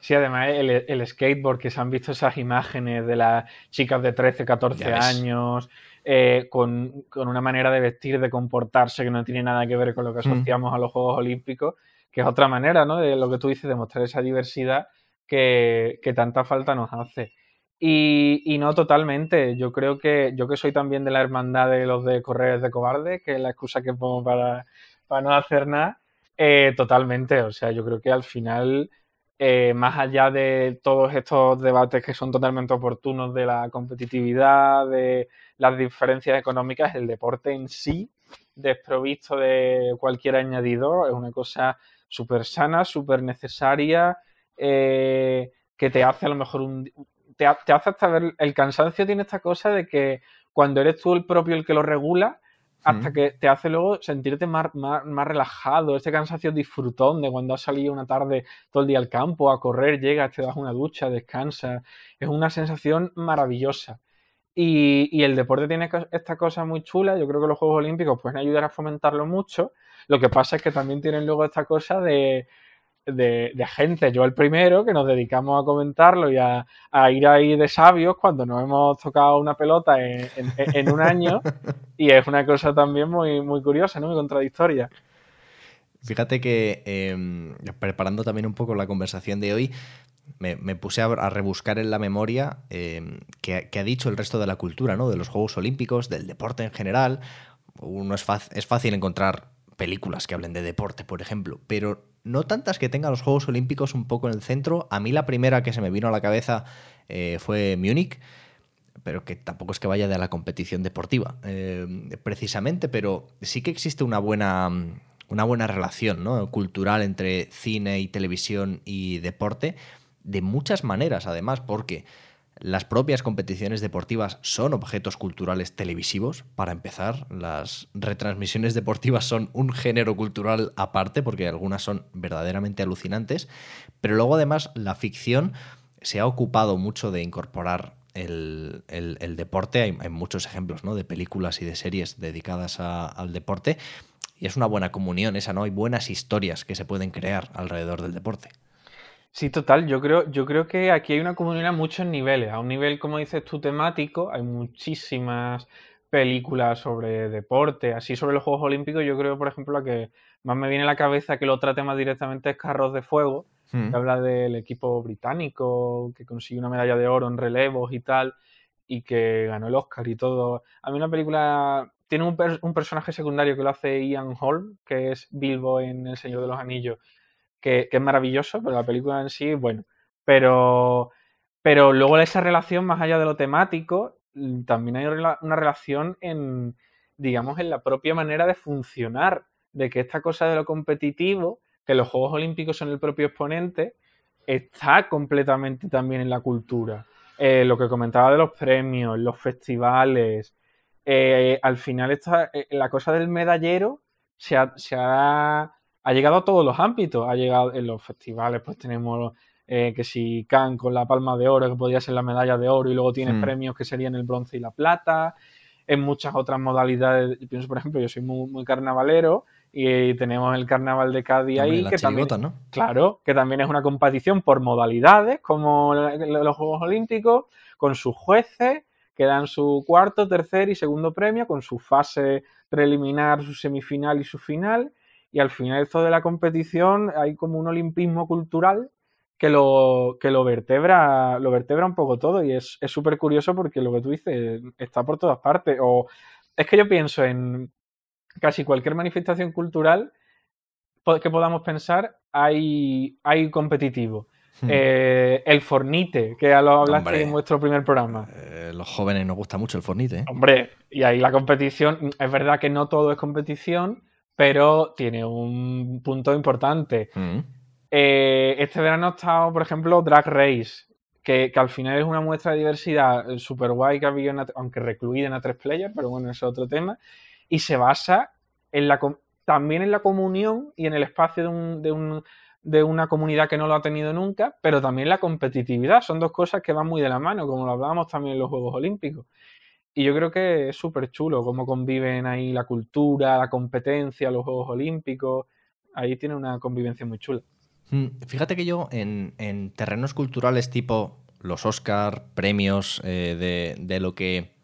[SPEAKER 2] Sí, además el, skateboard, que se han visto esas imágenes de las chicas de 13, 14 años, eh, con, una manera de vestir, de comportarse que no tiene nada que ver con lo que mm. asociamos a los Juegos Olímpicos, que es otra manera, ¿no? De lo que tú dices, de mostrar esa diversidad que, tanta falta nos hace. Y, no totalmente. Yo creo que yo que soy también de la hermandad de los de correr de cobarde, que es la excusa que pongo para, para no hacer nada, eh, totalmente. O sea, yo creo que al final, eh, más allá de todos estos debates que son totalmente oportunos de la competitividad, de las diferencias económicas, el deporte en sí, desprovisto de cualquier añadido, es una cosa súper sana, súper necesaria, eh, que te hace a lo mejor un, te, hace hasta ver, el cansancio tiene esta cosa de que cuando eres tú el propio el que lo regula, hasta que te hace luego sentirte más, más, relajado, este cansancio disfrutón de cuando has salido una tarde todo el día al campo a correr, llegas, te das una ducha, descansas, es una sensación maravillosa. Y, y, el deporte tiene esta cosa muy chula, yo creo que los Juegos Olímpicos pueden ayudar a fomentarlo mucho, lo que pasa es que también tienen luego esta cosa de, de, gente, yo el primero, que nos dedicamos a comentarlo y a, ir ahí de sabios cuando nos hemos tocado una pelota en, un año. (laughs) y es una cosa también muy, muy curiosa, ¿no? Muy contradictoria.
[SPEAKER 1] Fíjate que em, preparando también un poco la conversación de hoy, me, puse a, rebuscar en la memoria eh, que, ha dicho el resto de la cultura, ¿no? De los Juegos Olímpicos, del deporte en general. Uno es, es fácil encontrar películas que hablen de deporte, por ejemplo, pero no tantas que tengan los Juegos Olímpicos un poco en el centro. A mí la primera que se me vino a la cabeza eh, fue Múnich, pero que tampoco es que vaya de la competición deportiva, eh, precisamente, pero sí que existe una buena, una buena relación ¿no? cultural entre cine y televisión y deporte, de muchas maneras además, porque las propias competiciones deportivas son objetos culturales televisivos, para empezar. Las retransmisiones deportivas son un género cultural aparte, porque algunas son verdaderamente alucinantes. Pero luego además la ficción se ha ocupado mucho de incorporar el, deporte. Hay, muchos ejemplos ¿no? de películas y de series dedicadas al deporte. Y es una buena comunión esa, ¿no? Hay buenas historias que se pueden crear alrededor del deporte.
[SPEAKER 2] Sí, total. Yo creo, yo creo que aquí hay una comunidad a muchos niveles. A un nivel, como dices tú, temático, hay muchísimas películas sobre deporte, así sobre los Juegos Olímpicos. Yo creo, por ejemplo, la que más me viene a la cabeza que lo trate más directamente es Carros de Fuego, que hmm. habla del equipo británico que consiguió una medalla de oro en relevos y tal, y que ganó el Oscar y todo. A mí una película tiene un, un personaje secundario que lo hace Ian Holm, que es Bilbo en El Señor de los Anillos que, es maravilloso, pero la película en sí, bueno. Pero, pero luego esa relación, más allá de lo temático, mm, también hay una relación en, digamos, en la propia manera de funcionar, de que esta cosa de lo competitivo, que los Juegos Olímpicos son el propio exponente, está completamente también en la cultura. Eh, lo que comentaba de los premios, los festivales, eh, al final está, eh, la cosa del medallero se se ha ha llegado a todos los ámbitos. Ha llegado en los festivales, pues tenemos eh, que si Cannes con la palma de oro, que podría ser la medalla de oro, y luego tienes hmm. premios que serían el bronce y la plata. En muchas otras modalidades, yo pienso, por ejemplo, yo soy muy, carnavalero y tenemos el carnaval de Cádiz ahí, que también, ¿no? claro, que también es una competición por modalidades, como los Juegos Olímpicos, con sus jueces que dan su cuarto, tercer y segundo premio, con su fase preliminar, su semifinal y su final y al final esto de la competición hay como un olimpismo cultural que lo, que lo vertebra, lo vertebra un poco todo y es súper curioso porque lo que tú dices está por todas partes. O es que yo pienso en casi cualquier manifestación cultural que podamos pensar, hay, hay competitivo. Hmm. Eh, el fornite, que ya lo hablaste en nuestro primer programa.
[SPEAKER 1] Eh, los jóvenes nos gusta mucho el fornite. ¿eh?
[SPEAKER 2] Hombre, y ahí la competición, es verdad que no todo es competición, pero tiene un punto importante. Mm. Eh, este verano ha estado, por ejemplo, Drag Race, que, al final es una muestra de diversidad super guay que ha habido, aunque recluida en A3 Player, pero bueno, es otro tema, y se basa en la, también en la comunión y en el espacio de, de una comunidad que no lo ha tenido nunca, pero también la competitividad. Son dos cosas que van muy de la mano, como lo hablábamos también en los Juegos Olímpicos. Y yo creo que es súper chulo cómo conviven ahí la cultura, la competencia, los Juegos Olímpicos. Ahí tiene una convivencia muy chula.
[SPEAKER 1] Mm, fíjate que yo en, terrenos culturales tipo los Oscar, premios eh, de, lo que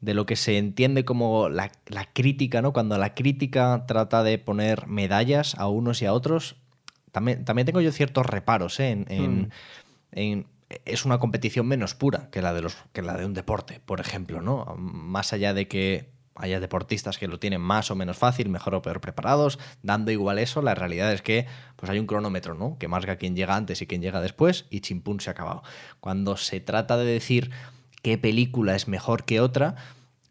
[SPEAKER 1] de lo que se entiende como la, crítica, ¿no? Cuando la crítica trata de poner medallas a unos y a otros, también, también tengo yo ciertos reparos ¿eh? en, mm. en es una competición menos pura que la de los que la de un deporte, por ejemplo, ¿no? Más allá de que haya deportistas que lo tienen más o menos fácil, mejor o peor preparados, dando igual eso, la realidad es que pues hay un cronómetro, ¿no? Que marca quién llega antes y quién llega después y chimpún se ha acabado. Cuando se trata de decir qué película es mejor que otra,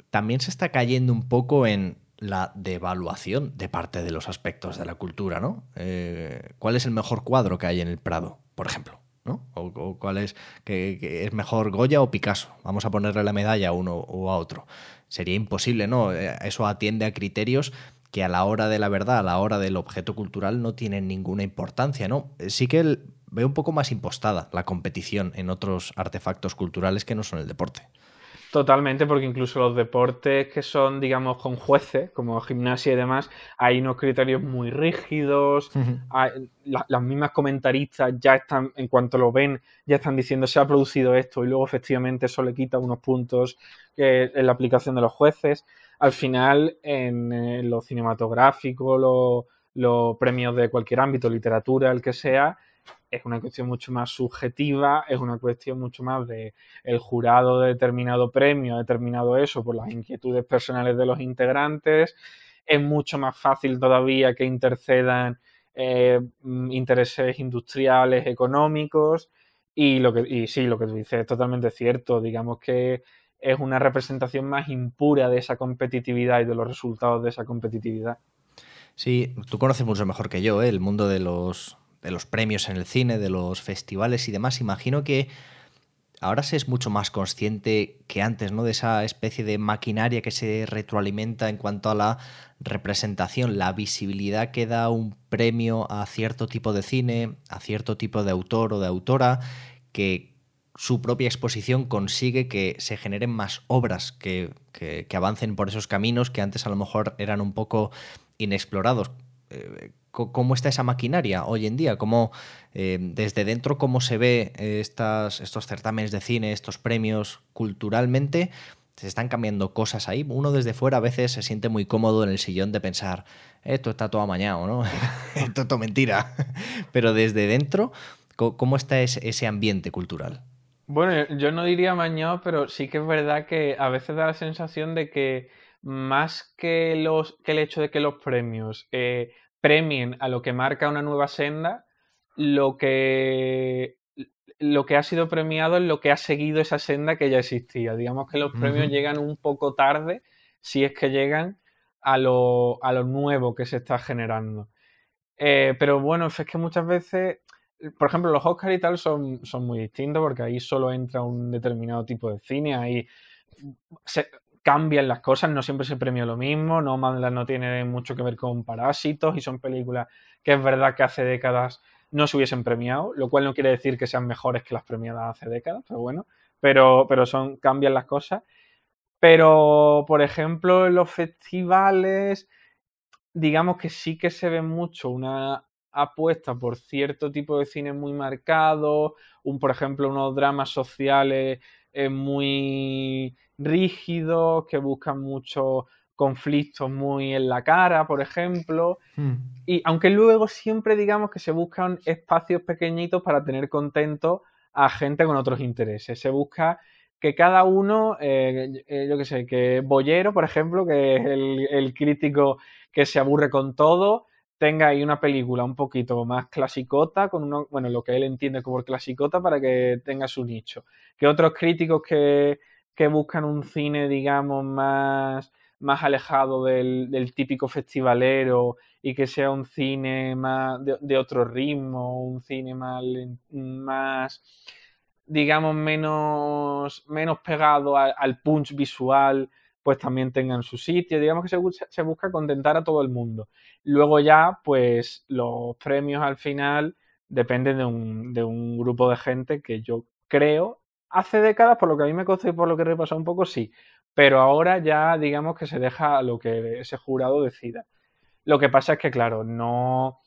[SPEAKER 1] también se está cayendo un poco en la devaluación de parte de los aspectos de la cultura, ¿no? Eh, ¿Cuál es el mejor cuadro que hay en el Prado, por ejemplo? ¿No? O, cuál es que, es mejor Goya o Picasso. Vamos a ponerle la medalla a uno o a otro sería imposible, ¿no? Eh, eso atiende a criterios que a la hora de la verdad, a la hora del objeto cultural, no tienen ninguna importancia, ¿no? Eh, sí que veo un poco más impostada la competición en otros artefactos culturales que no son el deporte.
[SPEAKER 2] Totalmente, porque incluso los deportes que son, digamos, con jueces, como gimnasia y demás, hay unos criterios muy rígidos. las mismas comentaristas ya están, en cuanto lo ven, ya están diciendo se ha producido esto y luego efectivamente eso le quita unos puntos en la aplicación de los jueces. Al final, en, lo cinematográfico, los premios de cualquier ámbito, literatura, el que sea, es una cuestión mucho más subjetiva, es una cuestión mucho más de el jurado de determinado premio determinado eso por las inquietudes personales de los integrantes. Es mucho más fácil todavía que intercedan eh, intereses industriales, económicos. Y lo que, y sí, lo que tú dices es totalmente cierto. Digamos que es una representación más impura de esa competitividad y de los resultados de esa competitividad.
[SPEAKER 1] Sí, tú conoces mucho mejor que yo ¿eh? el mundo de los, de los premios en el cine, de los festivales y demás, imagino que ahora se es mucho más consciente que antes, ¿no? De esa especie de maquinaria que se retroalimenta en cuanto a la representación, la visibilidad que da un premio a cierto tipo de cine, a cierto tipo de autor o de autora, que su propia exposición consigue que se generen más obras que, que, que avancen por esos caminos que antes a lo mejor eran un poco inexplorados. Eh, cómo está esa maquinaria hoy en día, cómo eh, desde dentro cómo se ve estas, estos certámenes de cine, estos premios culturalmente, se están cambiando cosas ahí. Uno desde fuera a veces se siente muy cómodo en el sillón de pensar, esto está todo amañado, ¿no? (laughs) esto es todo mentira. (laughs) Pero desde dentro, ¿cómo está ese, ambiente cultural?
[SPEAKER 2] Bueno, yo no diría amañado, pero sí que es verdad que a veces da la sensación de que más que, los, que el hecho de que los premios eh, premien a lo que marca una nueva senda, lo que, lo que ha sido premiado es lo que ha seguido esa senda que ya existía. Digamos que los premios llegan un poco tarde, si es que llegan a lo, a lo nuevo que se está generando. Eh, pero bueno, es que muchas veces, por ejemplo, los Oscars y tal son, son muy distintos porque ahí solo entra un determinado tipo de cine, ahí cambian las cosas, no siempre se premia lo mismo, No no tiene mucho que ver con Parásitos y son películas que es verdad que hace décadas no se hubiesen premiado, lo cual no quiere decir que sean mejores que las premiadas hace décadas, pero bueno, pero, pero son, cambian las cosas. Pero, por ejemplo, en los festivales, digamos que sí que se ve mucho una apuesta por cierto tipo de cine muy marcado, un, por ejemplo, unos dramas sociales eh, muy rígidos, que buscan muchos conflictos muy en la cara, por ejemplo. Hmm. Y aunque luego siempre digamos que se buscan espacios pequeñitos para tener contento a gente con otros intereses. Se busca que cada uno, eh, eh, yo qué sé, que Bollero, por ejemplo, que es el, el, crítico que se aburre con todo, tenga ahí una película un poquito más clasicota, con uno, bueno, lo que él entiende como clasicota para que tenga su nicho. Que otros críticos que, que buscan un cine, digamos, más, más alejado del, típico festivalero y que sea un cine más de, otro ritmo, un cine más, digamos, menos, menos pegado al punch visual pues también tengan su sitio. Digamos que se se busca contentar a todo el mundo. Luego ya, pues los premios al final dependen de un, de un grupo de gente que yo creo, hace décadas, por lo que a mí me consta y por lo que he repasado un poco, sí. Pero ahora ya digamos que se deja lo que ese jurado decida. Lo que pasa es que, claro, no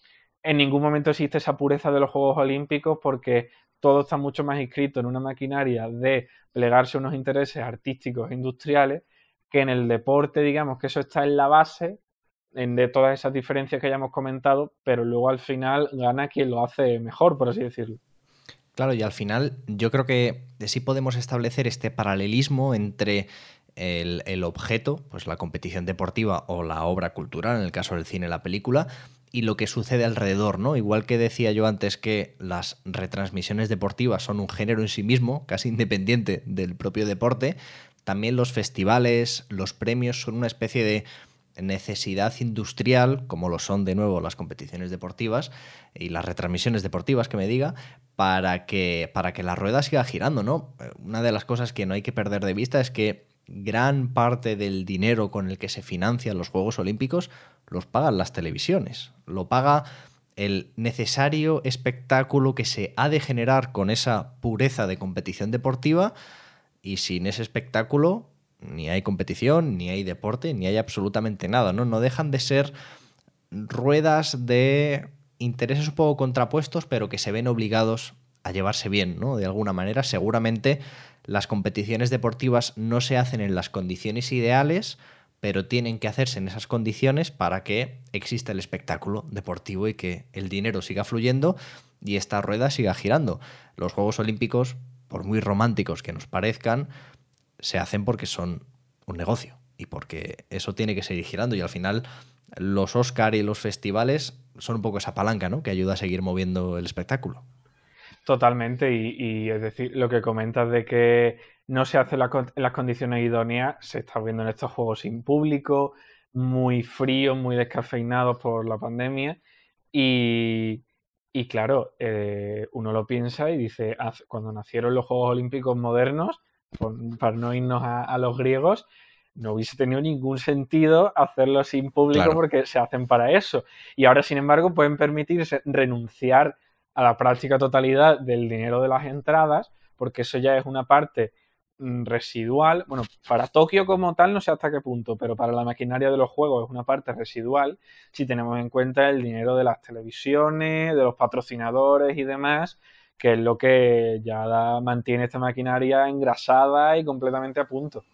[SPEAKER 2] en ningún momento existe esa pureza de los Juegos Olímpicos porque todo está mucho más inscrito en una maquinaria de plegarse unos intereses artísticos e industriales que en el deporte, digamos, que eso está en la base de todas esas diferencias que hayamos comentado, pero luego al final gana quien lo hace mejor, por así decirlo.
[SPEAKER 1] Claro, y al final yo creo que sí podemos establecer este paralelismo entre el, objeto, pues la competición deportiva o la obra cultural, en el caso del cine, la película, y lo que sucede alrededor, ¿no? Igual que decía yo antes que las retransmisiones deportivas son un género en sí mismo, casi independiente del propio deporte, también los festivales, los premios son una especie de necesidad industrial, como lo son de nuevo las competiciones deportivas y las retransmisiones deportivas, que me diga, para que, para que la rueda siga girando, ¿no? Una de las cosas que no hay que perder de vista es que gran parte del dinero con el que se financian los Juegos Olímpicos los pagan las televisiones. Lo paga el necesario espectáculo que se ha de generar con esa pureza de competición deportiva y sin ese espectáculo ni hay competición, ni hay deporte, ni hay absolutamente nada, ¿no? No dejan de ser ruedas de intereses un poco contrapuestos, pero que se ven obligados a llevarse bien, ¿no? De alguna manera, seguramente las competiciones deportivas no se hacen en las condiciones ideales, pero tienen que hacerse en esas condiciones para que exista el espectáculo deportivo y que el dinero siga fluyendo y esta rueda siga girando. Los Juegos Olímpicos, por muy románticos que nos parezcan, se hacen porque son un negocio y porque eso tiene que seguir girando y al final los Oscar y los festivales son un poco esa palanca, ¿no? Que ayuda a seguir moviendo el espectáculo.
[SPEAKER 2] Totalmente, y, es decir, lo que comentas de que no se hace las condiciones idóneas, se está viendo en estos juegos sin público, muy fríos, muy descafeinados por la pandemia, y, claro, eh, uno lo piensa y dice, cuando nacieron los Juegos Olímpicos modernos, para no irnos a, los griegos, no hubiese tenido ningún sentido hacerlo sin público porque se hacen para eso. Y ahora, sin embargo, pueden permitirse renunciar a la práctica totalidad del dinero de las entradas, porque eso ya es una parte mm, residual. Bueno, para Tokio como tal no sé hasta qué punto, pero para la maquinaria de los juegos es una parte residual si tenemos en cuenta el dinero de las televisiones, de los patrocinadores y demás, que es lo que ya mantiene esta maquinaria engrasada y completamente a punto.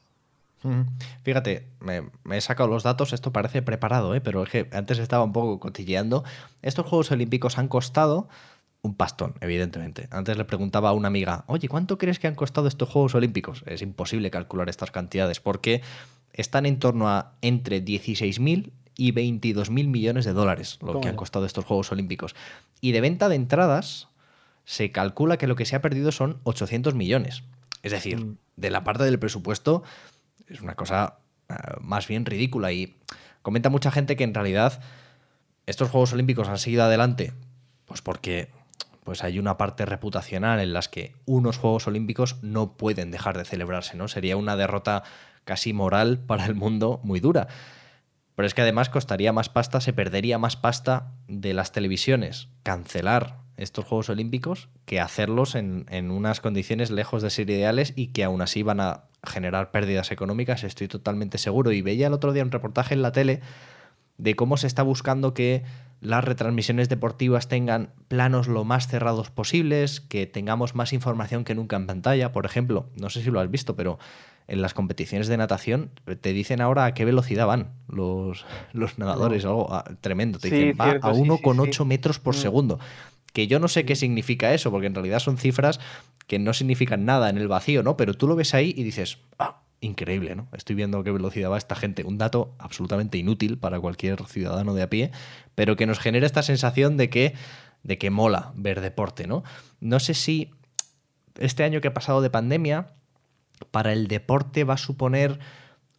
[SPEAKER 1] Fíjate, me, he sacado los datos, esto parece preparado, ¿eh? pero es que antes estaba un poco cotilleando. Estos Juegos Olímpicos han costado un pastón, evidentemente. Antes le preguntaba a una amiga, oye, ¿cuánto crees que han costado estos Juegos Olímpicos? Es imposible calcular estas cantidades porque están en torno a entre 16.000 y 22.000 millones de dólares lo que han costado estos Juegos Olímpicos. Y de venta de entradas se calcula que lo que se ha perdido son 800 millones. Es decir, mm. de la parte del presupuesto es una cosa eh, más bien ridícula y comenta mucha gente que en realidad estos Juegos Olímpicos han seguido adelante pues porque pues hay una parte reputacional en las que unos Juegos Olímpicos no pueden dejar de celebrarse, ¿no? Sería una derrota casi moral para el mundo muy dura. Pero es que además costaría más pasta, se perdería más pasta de las televisiones cancelar estos Juegos Olímpicos que hacerlos en, en, unas condiciones lejos de ser ideales y que aún así van a generar pérdidas económicas, estoy totalmente seguro. Y veía el otro día un reportaje en la tele de cómo se está buscando que las retransmisiones deportivas tengan planos lo más cerrados posibles, que tengamos más información que nunca en pantalla. Por ejemplo, no sé si lo has visto, pero en las competiciones de natación te dicen ahora a qué velocidad van los, (laughs) los nadadores, algo ah, tremendo. Te dicen, va a 1,8 metros por mm. segundo. Que yo no sé qué significa eso, porque en realidad son cifras que no significan nada en el vacío, ¿no? Pero tú lo ves ahí y dices, ah, increíble, ¿no? Estoy viendo qué velocidad va esta gente. Un dato absolutamente inútil para cualquier ciudadano de a pie, pero que nos genera esta sensación de que, de que mola ver deporte, ¿no? No sé si este año que ha pasado de pandemia, para el deporte va a suponer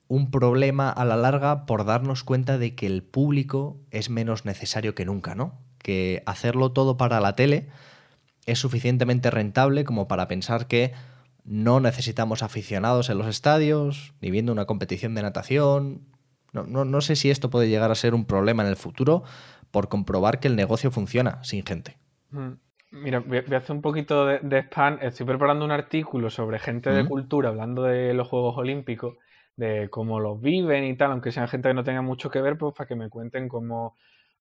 [SPEAKER 1] un problema a la larga por darnos cuenta de que el público es menos necesario que nunca, ¿no? Que hacerlo todo para la tele es suficientemente rentable como para pensar que no necesitamos aficionados en los estadios, ni viendo una competición de natación. No, no, sé si esto puede llegar a ser un problema en el futuro por comprobar que el negocio funciona sin gente.
[SPEAKER 2] Mm. Mira, voy a hacer un poquito de, spam. Estoy preparando un artículo sobre gente de cultura hablando de los Juegos Olímpicos, de cómo los viven y tal, aunque sean gente que no tenga mucho que ver, pues para que me cuenten cómo,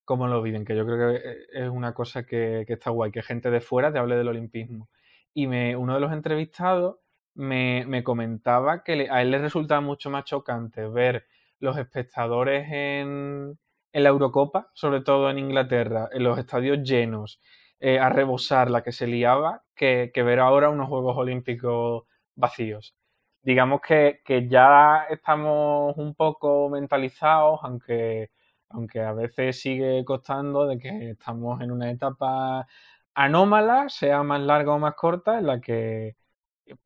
[SPEAKER 2] cómo lo viven, que yo creo que es una cosa que, que está guay, que gente de fuera te hable del olimpismo y me, uno de los entrevistados me, me comentaba que a él le resultaba mucho más chocante ver los espectadores en, en la Eurocopa, sobre todo en Inglaterra, en los estadios llenos, eh, a rebosar la que se liaba que, ver ahora unos Juegos Olímpicos vacíos. Digamos que, ya estamos un poco mentalizados, aunque, aunque a veces sigue costando de que estamos en una etapa anómala, sea más larga o más corta, en la que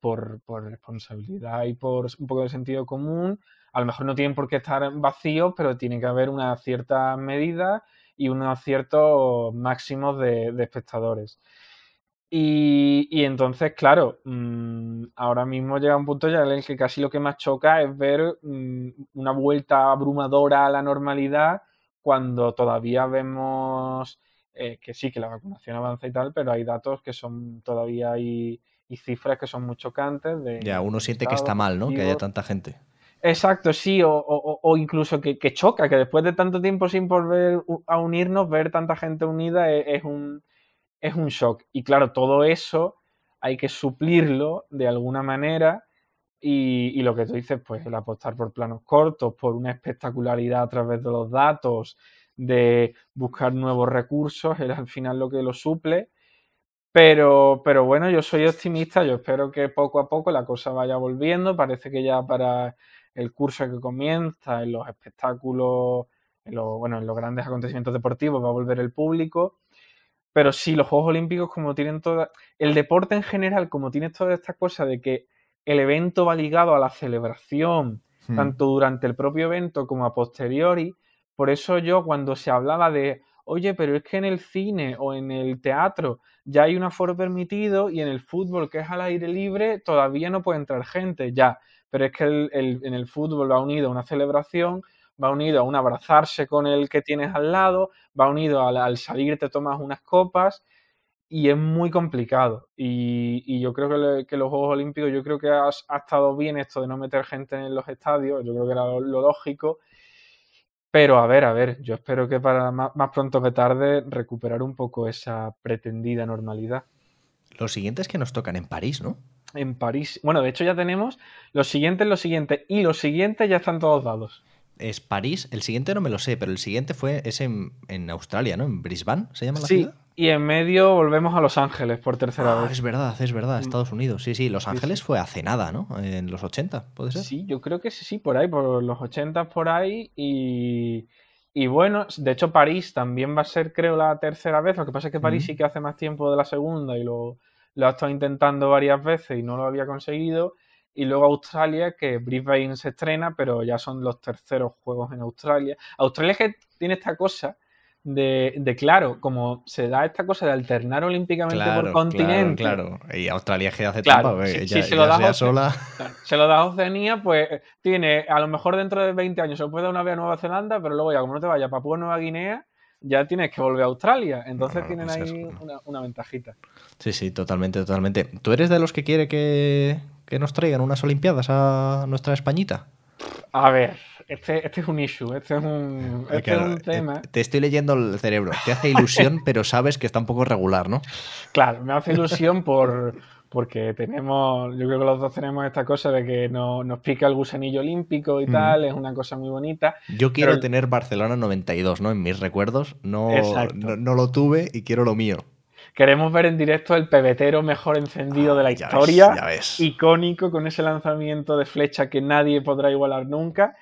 [SPEAKER 2] por, por responsabilidad y por un poco de sentido común, a lo mejor no tienen por qué estar vacíos, pero tiene que haber una cierta medida y unos ciertos máximos de, espectadores. Y, entonces, claro, mm, ahora mismo llega un punto ya en el que casi lo que más choca es ver mm, una vuelta abrumadora a la normalidad cuando todavía vemos eh, que sí, que la vacunación avanza y tal, pero hay datos que son todavía hay y cifras que son muy chocantes. De
[SPEAKER 1] ya, uno siente que está mal, ¿no? Que haya tanta gente.
[SPEAKER 2] Exacto, sí, o, incluso que, choca, que después de tanto tiempo sin volver a unirnos, ver tanta gente unida e, es, un, es un shock. Y claro, todo eso hay que suplirlo de alguna manera y, lo que tú dices, pues el apostar por planos cortos, por una espectacularidad a través de los datos, de buscar nuevos recursos, (laughs) es al final lo que lo suple. Pero, pero bueno, yo soy optimista, yo espero que poco a poco la cosa vaya volviendo. Parece que ya para el curso que comienza, en los espectáculos, en los, bueno, en los grandes acontecimientos deportivos va a volver el público. Pero sí, los Juegos Olímpicos, como tienen toda. El deporte en general, como tiene toda esta cosa de que el evento va ligado a la celebración, hmm. tanto durante el propio evento como a posteriori. Por eso yo, cuando se hablaba de, oye, pero es que en el cine o en el teatro ya hay un aforo permitido y en el fútbol, que es al aire libre, todavía no puede entrar gente, ya pero es que en el fútbol va unido a una celebración, va unido a un abrazarse con el que tienes al lado, va unido al, salir te tomas unas copas y es muy complicado. Y, yo creo que, los Juegos Olímpicos, yo creo que ha, estado bien esto de no meter gente en los estadios, yo creo que era lo, lógico. Pero a ver, a ver, yo espero que para más, pronto que tarde recuperar un poco esa pretendida normalidad.
[SPEAKER 1] Los siguientes que nos tocan en París, ¿no?
[SPEAKER 2] en París. Bueno, de hecho ya tenemos los siguientes, los siguientes y los siguientes ya están todos dados.
[SPEAKER 1] Es París, el siguiente no me lo sé, pero el siguiente fue es en, Australia, ¿no? En Brisbane, ¿se llama la
[SPEAKER 2] sí, y en medio volvemos a Los Ángeles por tercera
[SPEAKER 1] ah,
[SPEAKER 2] vez.
[SPEAKER 1] Es verdad, es verdad, mm. Estados Unidos. Sí, sí, Los Ángeles fue hace nada, ¿no? En los 80, ¿puede ser?
[SPEAKER 2] Sí, yo creo que sí, sí, por ahí, por los 80 por ahí. Y, y bueno, de hecho París también va a ser, creo, la tercera vez. Lo que pasa es que París sí que hace más tiempo de la segunda y lo lo ha estado intentando varias veces y no lo había conseguido. Y luego Australia, que Brisbane se estrena, pero ya son los terceros juegos en Australia. Australia es que tiene esta cosa de, claro, como se da esta cosa de alternar olímpicamente por continente.
[SPEAKER 1] Claro, claro. Y Australia que hace claro,
[SPEAKER 2] si, se, lo da sola. se lo da Oceanía, pues tiene, a lo mejor dentro de 20 años se puede dar una vez a Nueva Zelanda, pero luego ya como no te vaya a Papúa Nueva Guinea, ya tienes que volver a Australia. Entonces tienen pues ahí una, ventajita.
[SPEAKER 1] Sí, sí, totalmente, totalmente. ¿Tú eres de los que quiere que, nos traigan unas Olimpiadas a nuestra Españita?
[SPEAKER 2] A ver, este, este es un issue, este es un, este eh, tema.
[SPEAKER 1] Te estoy leyendo el cerebro. Te hace ilusión, (laughs) pero sabes que está un poco regular, ¿no?
[SPEAKER 2] Claro, me hace ilusión por, porque tenemos, yo creo que los dos tenemos esta cosa de que nos pica el gusanillo olímpico y tal, es una cosa muy bonita.
[SPEAKER 1] Yo quiero tener Barcelona 92, ¿no? En mis recuerdos, no, no, lo tuve y quiero lo mío.
[SPEAKER 2] Queremos ver en directo el pebetero mejor encendido de la ah, historia, icónico con ese lanzamiento de flecha que nadie podrá igualar nunca.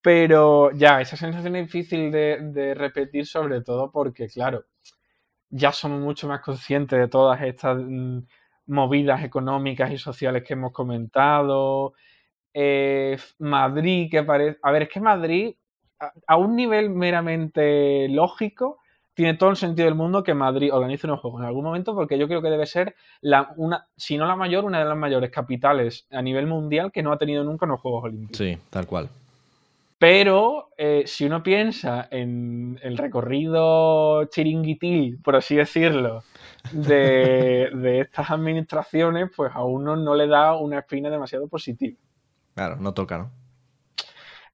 [SPEAKER 2] Pero ya, esa sensación es difícil de, de repetir, sobre todo porque, claro, ya somos mucho más conscientes de todas estas mm, movidas económicas y sociales que hemos comentado. Eh, Madrid, que parece. A ver, es que Madrid, a, un nivel meramente lógico, tiene todo el sentido del mundo que Madrid organice unos juegos en algún momento, porque yo creo que debe ser, la, una, si no la mayor, una de las mayores capitales a nivel mundial que no ha tenido nunca unos Juegos Olímpicos.
[SPEAKER 1] Sí, tal cual.
[SPEAKER 2] Pero eh, si uno piensa en el recorrido chiringuitil, por así decirlo, de, (laughs) estas administraciones, pues a uno no le da una espina demasiado positiva.
[SPEAKER 1] Claro, no toca, ¿no?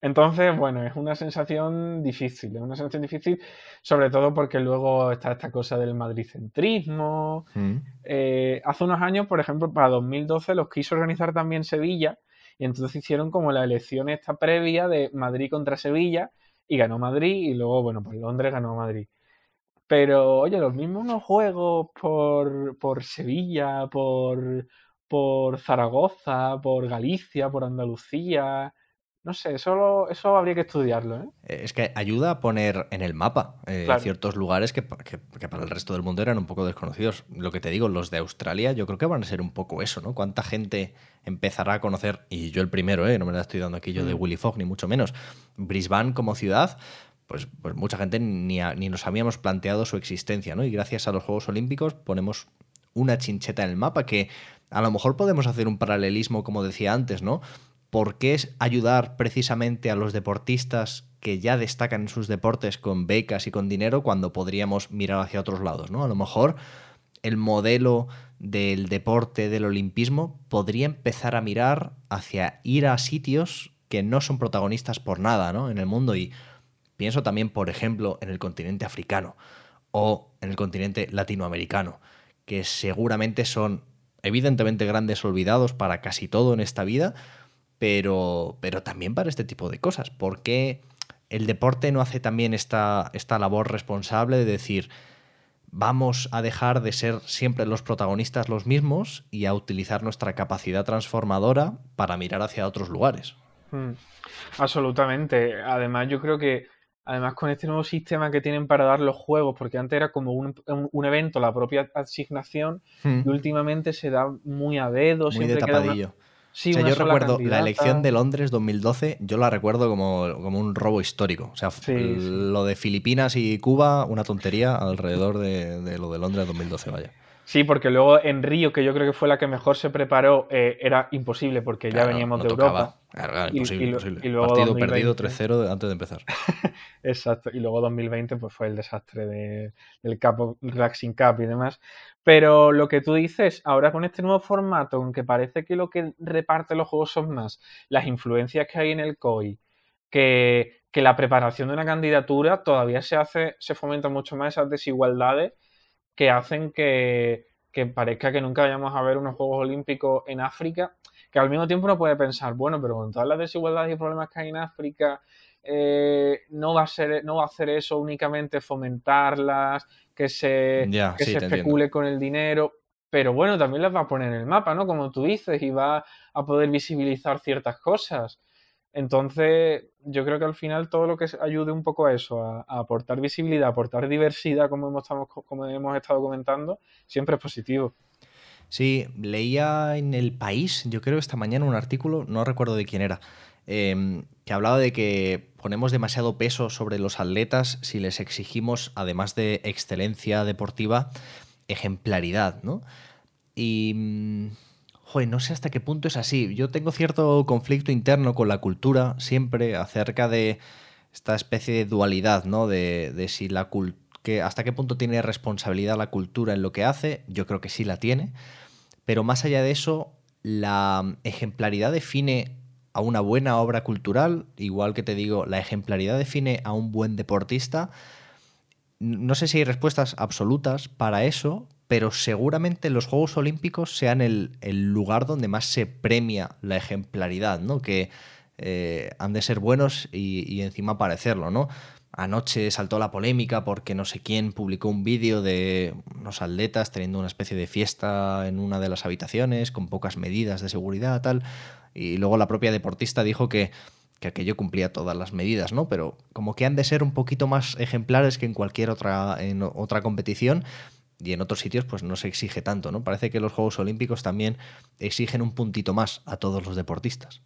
[SPEAKER 2] Entonces, bueno, es una sensación difícil, es una sensación difícil, sobre todo porque luego está esta cosa del madricentrismo. Mm. Eh, hace unos años, por ejemplo, para 2012 los quiso organizar también Sevilla y entonces hicieron como la elección esta previa de Madrid contra Sevilla y ganó Madrid y luego, bueno, pues Londres ganó Madrid Pero, oye, los mismos juegos por, por Sevilla, por, por Zaragoza, por Galicia, por Andalucía, no sé, eso, eso habría que estudiarlo. ¿eh?
[SPEAKER 1] ¿eh? Es que ayuda a poner en el mapa eh, ciertos lugares que, para el resto del mundo eran un poco desconocidos. Lo que te digo, los de Australia, yo creo que van a ser un poco eso, ¿no? ¿Cuánta gente empezará a conocer, y yo el primero, ¿eh? no me la estoy dando aquí yo de mm. Willy Fogg, ni mucho menos, Brisbane como ciudad? Pues, pues mucha gente ni, ni nos habíamos planteado su existencia, ¿no? Y gracias a los Juegos Olímpicos ponemos una chincheta en el mapa que a lo mejor podemos hacer un paralelismo, como decía antes, ¿no? ¿Por qué es ayudar precisamente a los deportistas que ya destacan en sus deportes con becas y con dinero cuando podríamos mirar hacia otros lados? ¿no? A lo mejor el modelo del deporte, del olimpismo, podría empezar a mirar hacia ir a sitios que no son protagonistas por nada ¿no? en el mundo. Y pienso también, por ejemplo, en el continente africano o en el continente latinoamericano, que seguramente son evidentemente grandes olvidados para casi todo en esta vida, pero, pero también para este tipo de cosas. ¿Por qué el deporte no hace también esta, esta labor responsable de decir, vamos a dejar de ser siempre los protagonistas los mismos y a utilizar nuestra capacidad transformadora para mirar hacia otros lugares?
[SPEAKER 2] Hmm. Absolutamente. Además, yo creo que Además, con este nuevo sistema que tienen para dar los juegos, porque antes era como un, evento, la propia asignación, hmm. y últimamente se da muy a dedo,
[SPEAKER 1] muy de tapadillo yo recuerdo la elección de Londres 2012, yo la recuerdo como, un robo histórico. O sea, lo de Filipinas y Cuba, una tontería alrededor de, lo de Londres 2012, vaya.
[SPEAKER 2] Sí, porque luego en Río, que yo creo que fue la que mejor se preparó, eh, era imposible porque ya veníamos de Europa.
[SPEAKER 1] Claro, imposible, imposible. Y Partido perdido 3-0 antes de empezar. (laughs)
[SPEAKER 2] Exacto. Y luego 2020 pues fue el desastre de, del Cup, Relaxing Cup y demás. Pero lo que tú dices, ahora con este nuevo formato, aunque parece que lo que reparte los juegos son más las influencias que hay en el COI, que, que la preparación de una candidatura todavía se hace, se fomentan mucho más esas desigualdades que hacen que, que parezca que nunca vayamos a ver unos Juegos Olímpicos en África, que al mismo tiempo uno puede pensar, bueno, pero con todas las desigualdades y problemas que hay en África, eh, no, va a ser, no va a hacer eso únicamente fomentarlas, que se, que se especule con el dinero, pero bueno, también las va a poner en el mapa, ¿no? Como tú dices, y va a poder visibilizar ciertas cosas. Entonces, yo creo que al final todo lo que ayude un poco a eso, a, aportar visibilidad, a aportar diversidad, como hemos, como hemos estado comentando, siempre es positivo.
[SPEAKER 1] Sí, leía en El País, yo creo esta mañana un artículo, no recuerdo de quién era, em, que hablaba de que ponemos demasiado peso sobre los atletas si les exigimos, además de excelencia deportiva, ejemplaridad, ¿no? Y mm, Joder, no sé hasta qué punto es así. Yo tengo cierto conflicto interno con la cultura siempre acerca de esta especie de dualidad, ¿no? De, de si la que hasta qué punto tiene responsabilidad la cultura en lo que hace. Yo creo que sí la tiene. Pero más allá de eso, la ejemplaridad define a una buena obra cultural, igual que te digo, la ejemplaridad define a un buen deportista. No sé si hay respuestas absolutas para eso, pero seguramente los Juegos Olímpicos sean el, lugar donde más se premia la ejemplaridad, ¿no? Que eh, han de ser buenos y, encima parecerlo, ¿no? Anoche saltó la polémica porque no sé quién publicó un vídeo de unos atletas teniendo una especie de fiesta en una de las habitaciones con pocas medidas de seguridad, tal. Y luego la propia deportista dijo que, que aquello cumplía todas las medidas, ¿no? Pero como que han de ser un poquito más ejemplares que en cualquier otra, en otra competición y en otros sitios pues no se exige tanto, ¿no? Parece que los Juegos Olímpicos también exigen un puntito más a todos los deportistas.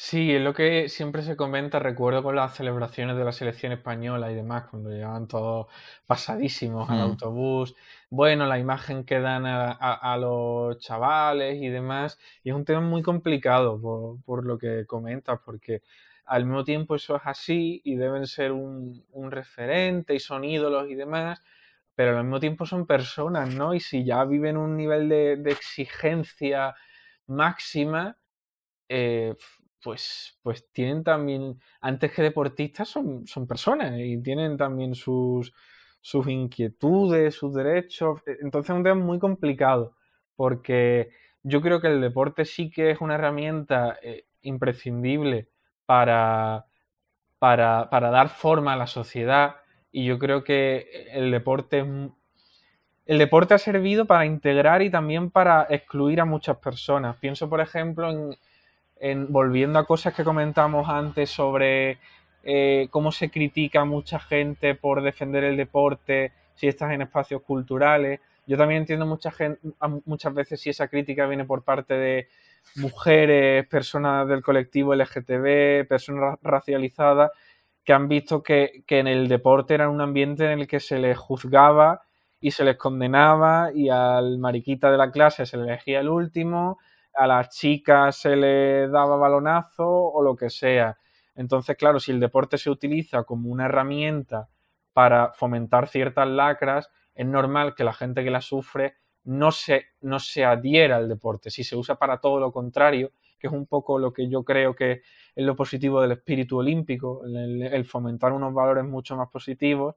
[SPEAKER 2] Sí, es lo que siempre se comenta, recuerdo con las celebraciones de la selección española y demás, cuando llegaban todos pasadísimos al mm. autobús, bueno, la imagen que dan a, los chavales y demás, y es un tema muy complicado por, por, lo que comentas, porque al mismo tiempo eso es así y deben ser un, un referente y son ídolos y demás, pero al mismo tiempo son personas, ¿no? Y si ya viven un nivel de, exigencia máxima, eh, pues, pues tienen también, antes que deportistas, son, son personas y tienen también sus, sus inquietudes, sus derechos. E, entonces es un tema muy complicado, porque yo creo que el deporte sí que es una herramienta eh, imprescindible para, para, para dar forma a la sociedad y yo creo que el deporte el deporte ha servido para integrar y también para excluir a muchas personas. Pienso, por ejemplo, en, volviendo a cosas que comentamos antes sobre eh, cómo se critica a mucha gente por defender el deporte si estás en espacios culturales. Yo también entiendo mucha gente, muchas veces si esa crítica viene por parte de mujeres, personas del colectivo LGTB, personas racializadas, que han visto que, que en el deporte era un ambiente en el que se les juzgaba y se les condenaba y al mariquita de la clase se le elegía el último, a las chicas se le daba balonazo o lo que sea. Entonces, claro, si el deporte se utiliza como una herramienta para fomentar ciertas lacras, es normal que la gente que la sufre no se, no se adhiera al deporte. Si se usa para todo lo contrario, que es un poco lo que yo creo que es lo positivo del espíritu olímpico, el fomentar unos valores mucho más positivos,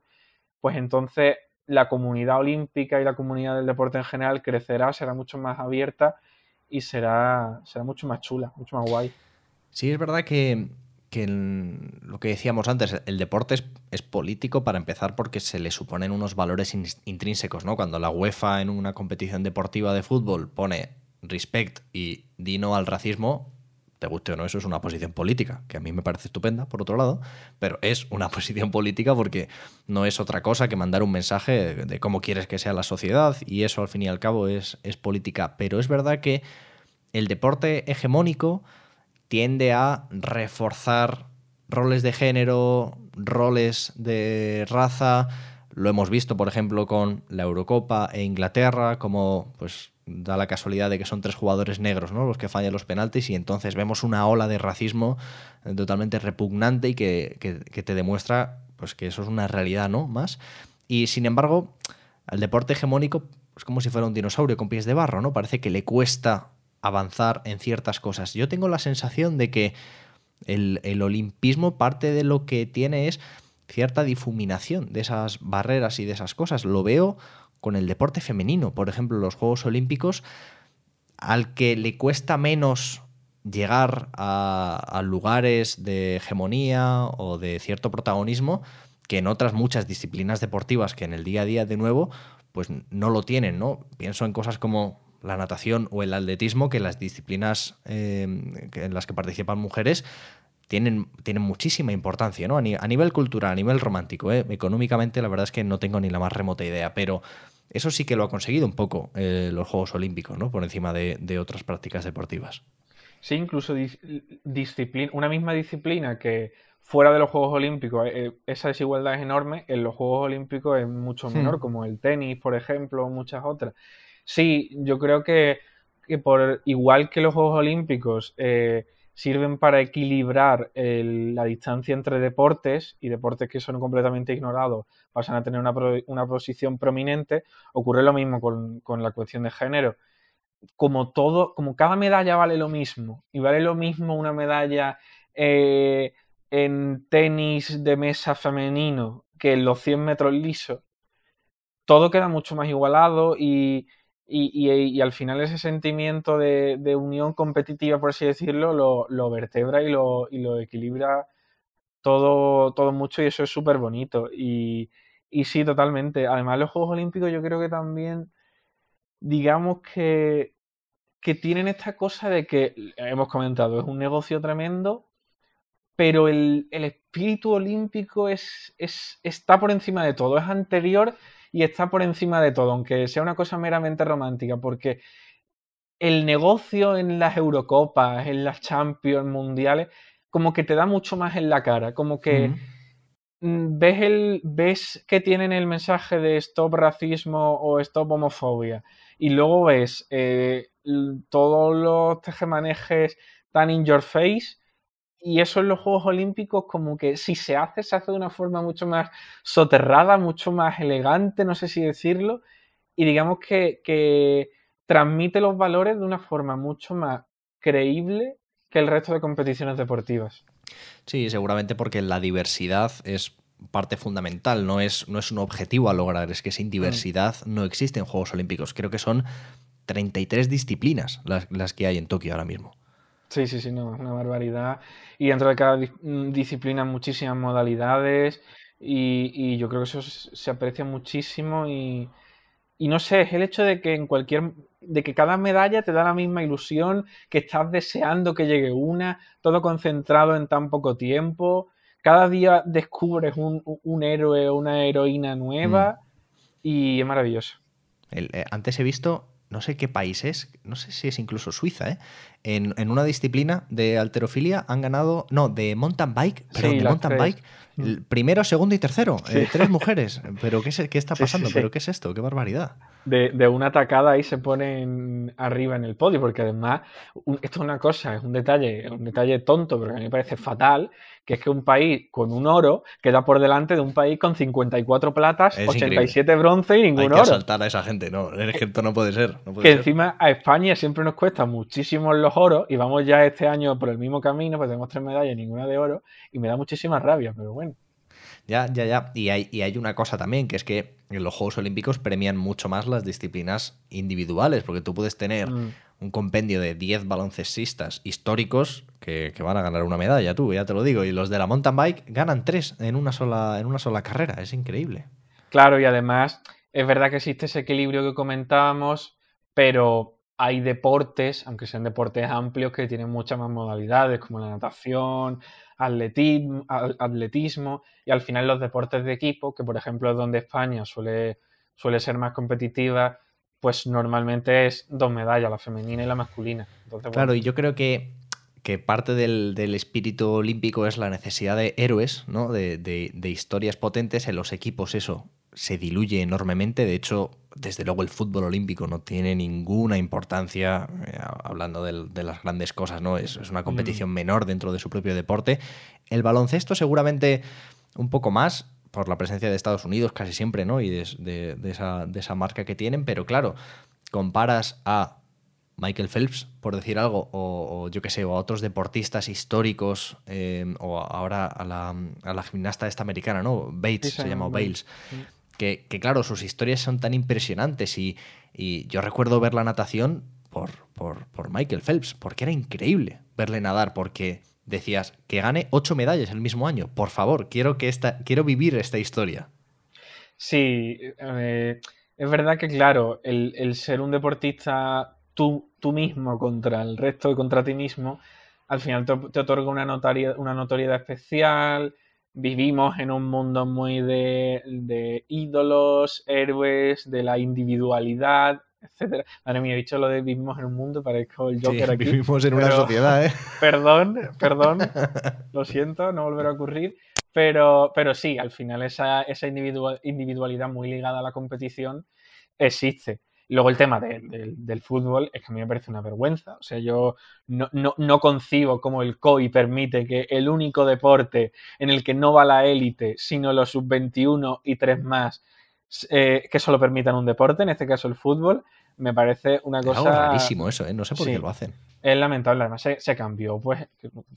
[SPEAKER 2] pues entonces la comunidad olímpica y la comunidad del deporte en general crecerá, será mucho más abierta y será, será mucho más chula, mucho más guay.
[SPEAKER 1] Sí, es verdad que, lo que decíamos antes, el deporte es, político para empezar porque se le suponen unos valores intrínsecos, ¿no? Cuando la UEFA en una competición deportiva de fútbol pone respect y dino al racismo, te guste o no, eso es una posición política, que a mí me parece estupenda, por otro lado, pero es una (laughs) posición política porque no es otra cosa que mandar un mensaje de cómo quieres que sea la sociedad y eso al fin y al cabo es, es política. Pero es verdad que el deporte hegemónico tiende a reforzar roles de género, roles de raza. Lo hemos visto, por ejemplo, con la Eurocopa e Inglaterra, como pues da la casualidad de que son tres jugadores negros ¿no? los que fallan los penaltis y entonces vemos una ola de racismo totalmente repugnante y que, te demuestra pues, que eso es una realidad ¿no? más. Y sin embargo, al deporte hegemónico es como si fuera un dinosaurio con pies de barro, ¿no? Parece que le cuesta avanzar en ciertas cosas. Yo tengo la sensación de que el, el olimpismo parte de lo que tiene es cierta difuminación de esas barreras y de esas cosas. Lo veo con el deporte femenino. Por ejemplo, los Juegos Olímpicos, al que le cuesta menos llegar a, lugares de hegemonía o de cierto protagonismo que en otras muchas disciplinas deportivas que en el día a día de nuevo pues no lo tienen, ¿no? Pienso en cosas como la natación o el atletismo, que las disciplinas eh, en las que participan mujeres tienen, tienen muchísima importancia, ¿no? A, nivel cultural, a nivel romántico, ¿eh? Económicamente la verdad es que no tengo ni la más remota idea, pero eso sí que lo ha conseguido un poco eh, los Juegos Olímpicos, ¿no? Por encima de, otras prácticas deportivas.
[SPEAKER 2] Sí, incluso disciplina, una misma disciplina que fuera de los Juegos Olímpicos eh, esa desigualdad es enorme, en los Juegos Olímpicos es mucho hmm. menor, como el tenis, por ejemplo, o muchas otras. Sí, yo creo que, por igual que los Juegos Olímpicos eh, sirven para equilibrar la distancia entre deportes y deportes que son completamente ignorados pasan a tener una, posición prominente, ocurre lo mismo con, la cuestión de género. Como todo, como cada medalla vale lo mismo, y vale lo mismo una medalla eh, en tenis de mesa femenino que en los 100 metros lisos, todo queda mucho más igualado y, al final ese sentimiento de, unión competitiva, por así decirlo, lo, vertebra y lo, y lo equilibra todo, todo mucho y eso es súper bonito. Y, y sí, totalmente. Además, los Juegos Olímpicos yo creo que también, digamos que, que tienen esta cosa de que, hemos comentado, es un negocio tremendo, pero el, espíritu olímpico es, es, está por encima de todo, es anterior y está por encima de todo, aunque sea una cosa meramente romántica, porque el negocio en las Eurocopas, en las Champions mundiales, como que te da mucho más en la cara, como que mm, ves, el, ves que tienen el mensaje de stop racismo o stop homofobia y luego ves eh, todos los tejemanejes tan in your face y eso en los Juegos Olímpicos como que si se hace, se hace de una forma mucho más soterrada, mucho más elegante, no sé si decirlo, y digamos que, que transmite los valores de una forma mucho más creíble que el resto de competiciones deportivas.
[SPEAKER 1] Sí, seguramente porque la diversidad es parte fundamental, no es, no es un objetivo a lograr, es que sin diversidad mm. no existe en Juegos Olímpicos. Creo que son 33 disciplinas las, que hay en Tokio ahora mismo.
[SPEAKER 2] Sí, sí, sí, no, una barbaridad. Y dentro de cada mm, disciplina muchísimas modalidades y, yo creo que eso se aprecia muchísimo y, y no sé, es el hecho de que en cualquier de que cada medalla te da la misma ilusión, que estás deseando que llegue una, todo concentrado en tan poco tiempo. Cada día descubres un, un héroe o una heroína nueva mm. y es maravilloso.
[SPEAKER 1] Eh, antes he visto, no sé qué país es, no sé si es incluso Suiza, ¿eh? en, una disciplina de alterofilia han ganado, no, de mountain bike, pero de mountain bike, mm. primero, segundo y tercero, eh, tres mujeres. ¿Pero qué, es, qué está pasando? ¿Pero qué es esto? ¡Qué barbaridad!
[SPEAKER 2] De, una tacada ahí se ponen arriba en el podio, porque además, esto es una cosa, es un detalle, un detalle tonto, pero a mí me parece fatal, que es que un país con un oro queda por delante de un país con 54 platas, 87 bronce y ningún oro. Hay que
[SPEAKER 1] saltar a esa gente, no, es que esto no puede ser.
[SPEAKER 2] que encima a España siempre nos cuesta muchísimo los oros y vamos ya este año por el mismo camino, pues tenemos tres medallas y ninguna de oro y me da muchísima rabia, pero bueno.
[SPEAKER 1] Ya, ya, ya. Y hay, y hay una cosa también, que es que en los Juegos Olímpicos premian mucho más las disciplinas individuales, porque tú puedes tener mm. un compendio de 10 baloncestistas históricos que, van a ganar una medalla, tú, ya te lo digo, y los de la mountain bike ganan tres en una sola, en una sola carrera, es increíble.
[SPEAKER 2] Claro, y además es verdad que existe ese equilibrio que comentábamos, pero hay deportes, aunque sean deportes amplios, que tienen muchas más modalidades, como la natación, atletismo, y al final los deportes de equipo, que por ejemplo es donde España suele, suele ser más competitiva, pues normalmente es dos medallas, la femenina y la masculina.
[SPEAKER 1] claro, y yo creo que, que parte del, espíritu olímpico es la necesidad de héroes, ¿no? De, de, historias potentes en los equipos, eso se diluye enormemente. De hecho, desde luego el fútbol olímpico no tiene ninguna importancia, eh, hablando de, las grandes cosas, ¿no? Es, una competición mm. menor dentro de su propio deporte. El baloncesto seguramente un poco más, por la presencia de Estados Unidos casi siempre, ¿no? Y de, esa, marca que tienen, pero claro, comparas a Michael Phelps, por decir algo, o, yo qué sé, o a otros deportistas históricos, eh, o ahora a la, gimnasta esta americana, ¿no? Bates, se llama Bales. Que, claro, sus historias son tan impresionantes y, yo recuerdo ver la natación por, por, Michael Phelps, porque era increíble verle nadar, porque decías que gane ocho medallas el mismo año. Por favor, quiero, que esta, quiero vivir esta historia.
[SPEAKER 2] Sí, eh, es verdad que claro, el, ser un deportista tú, tú, mismo contra el resto y contra ti mismo, al final te, otorga una, una notoriedad especial, vivimos en un mundo muy de, ídolos, héroes, de la individualidad, etcétera. Madre mía, he dicho lo de vivimos en un mundo, parezco el Joker aquí.
[SPEAKER 1] Vivimos en una sociedad, ¿eh? (laughs)
[SPEAKER 2] Perdón, perdón, (laughs) lo siento, no volverá a ocurrir. Pero, pero sí, al final esa, esa individualidad muy ligada a la competición existe. Luego el tema del fútbol es que a mí me parece una vergüenza. O sea, yo no, concibo cómo el COI permite que el único deporte en el que no va la élite, sino los sub-21 y tres más, eh, que solo permitan un deporte, en este caso el fútbol, me parece una cosa...
[SPEAKER 1] Es rarísimo eso, ¿eh? No sé por qué lo hacen.
[SPEAKER 2] Es lamentable, además se, cambió, pues,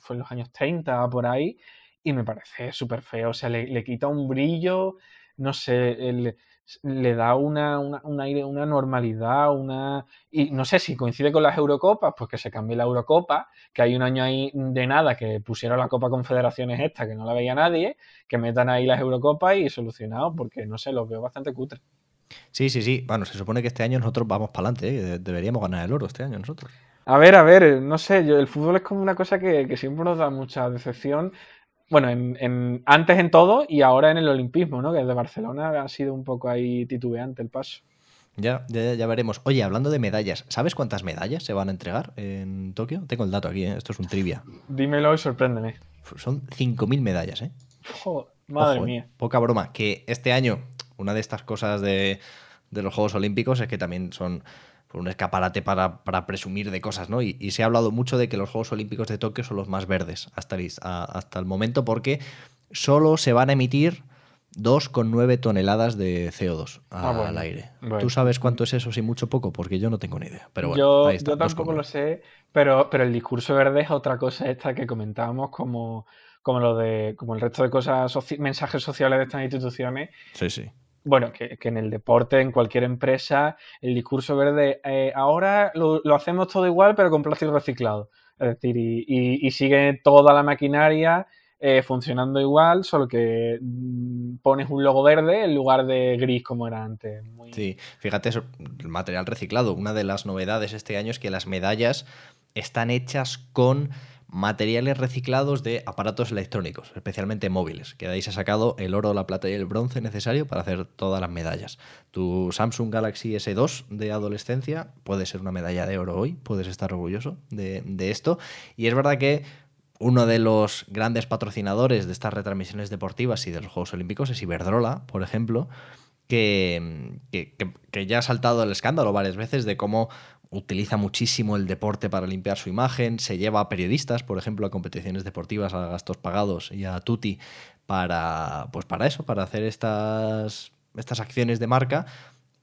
[SPEAKER 2] fue en los años 30 por ahí, y me parece súper feo. O sea, le, le, quita un brillo, no sé, el le da una, un aire, una normalidad, una... Y no sé si coincide con las Eurocopas, pues que se cambie la Eurocopa, que hay un año ahí de nada que pusieron la Copa Confederaciones esta, que no la veía nadie, que metan ahí las Eurocopas y solucionado, porque no sé, los veo bastante cutre.
[SPEAKER 1] Sí, sí, sí. Bueno, se supone que este año nosotros vamos para adelante, ¿eh? deberíamos ganar el oro este año nosotros.
[SPEAKER 2] A ver, a ver, no sé, yo, el fútbol es como una cosa que, que siempre nos da mucha decepción bueno, en, antes en todo y ahora en el olimpismo, ¿no? Que desde Barcelona ha sido un poco ahí titubeante el paso.
[SPEAKER 1] Ya, ya, ya, veremos. Oye, hablando de medallas, ¿sabes cuántas medallas se van a entregar en Tokio? Tengo el dato aquí, ¿eh? esto es un trivia.
[SPEAKER 2] Dímelo y sorpréndeme.
[SPEAKER 1] Son 5.000 medallas, ¿eh?
[SPEAKER 2] madre ¿eh? mía.
[SPEAKER 1] Poca broma. Que este año, una de estas cosas de, de los Juegos Olímpicos es que también son un escaparate para, presumir de cosas, ¿no? Y, se ha hablado mucho de que los Juegos Olímpicos de Tokio son los más verdes hasta el, hasta el momento porque solo se van a emitir 2,9 toneladas de CO2 ah, al aire. ¿Tú sabes cuánto es eso, si mucho o poco? Porque yo no tengo ni idea. Pero
[SPEAKER 2] yo, yo tampoco lo sé, pero, pero el discurso verde es otra cosa esta que comentábamos como, como lo de como el resto de cosas, mensajes sociales de estas instituciones.
[SPEAKER 1] Sí, sí
[SPEAKER 2] bueno, que, en el deporte, en cualquier empresa, el discurso verde, eh, ahora lo, hacemos todo igual, pero con plástico reciclado. Es decir, y, sigue toda la maquinaria eh, funcionando igual, solo que mm, pones un logo verde en lugar de gris como era antes.
[SPEAKER 1] Sí, fíjate, el material reciclado. Una de las novedades este año es que las medallas están hechas con materiales reciclados de aparatos electrónicos, especialmente móviles, que de ahí se ha sacado el oro, la plata y el bronce necesario para hacer todas las medallas. Tu Samsung Galaxy S2 de adolescencia puede ser una medalla de oro hoy, puedes estar orgulloso de, esto. Y es verdad que uno de los grandes patrocinadores de estas retransmisiones deportivas y de los Juegos Olímpicos es Iberdrola, por ejemplo, que, que, ya ha saltado el escándalo varias veces de cómo utiliza muchísimo el deporte para limpiar su imagen, se lleva a periodistas, por ejemplo, a competiciones deportivas, a gastos pagados y a Tuti para, pues para eso, para hacer estas, estas acciones de marca.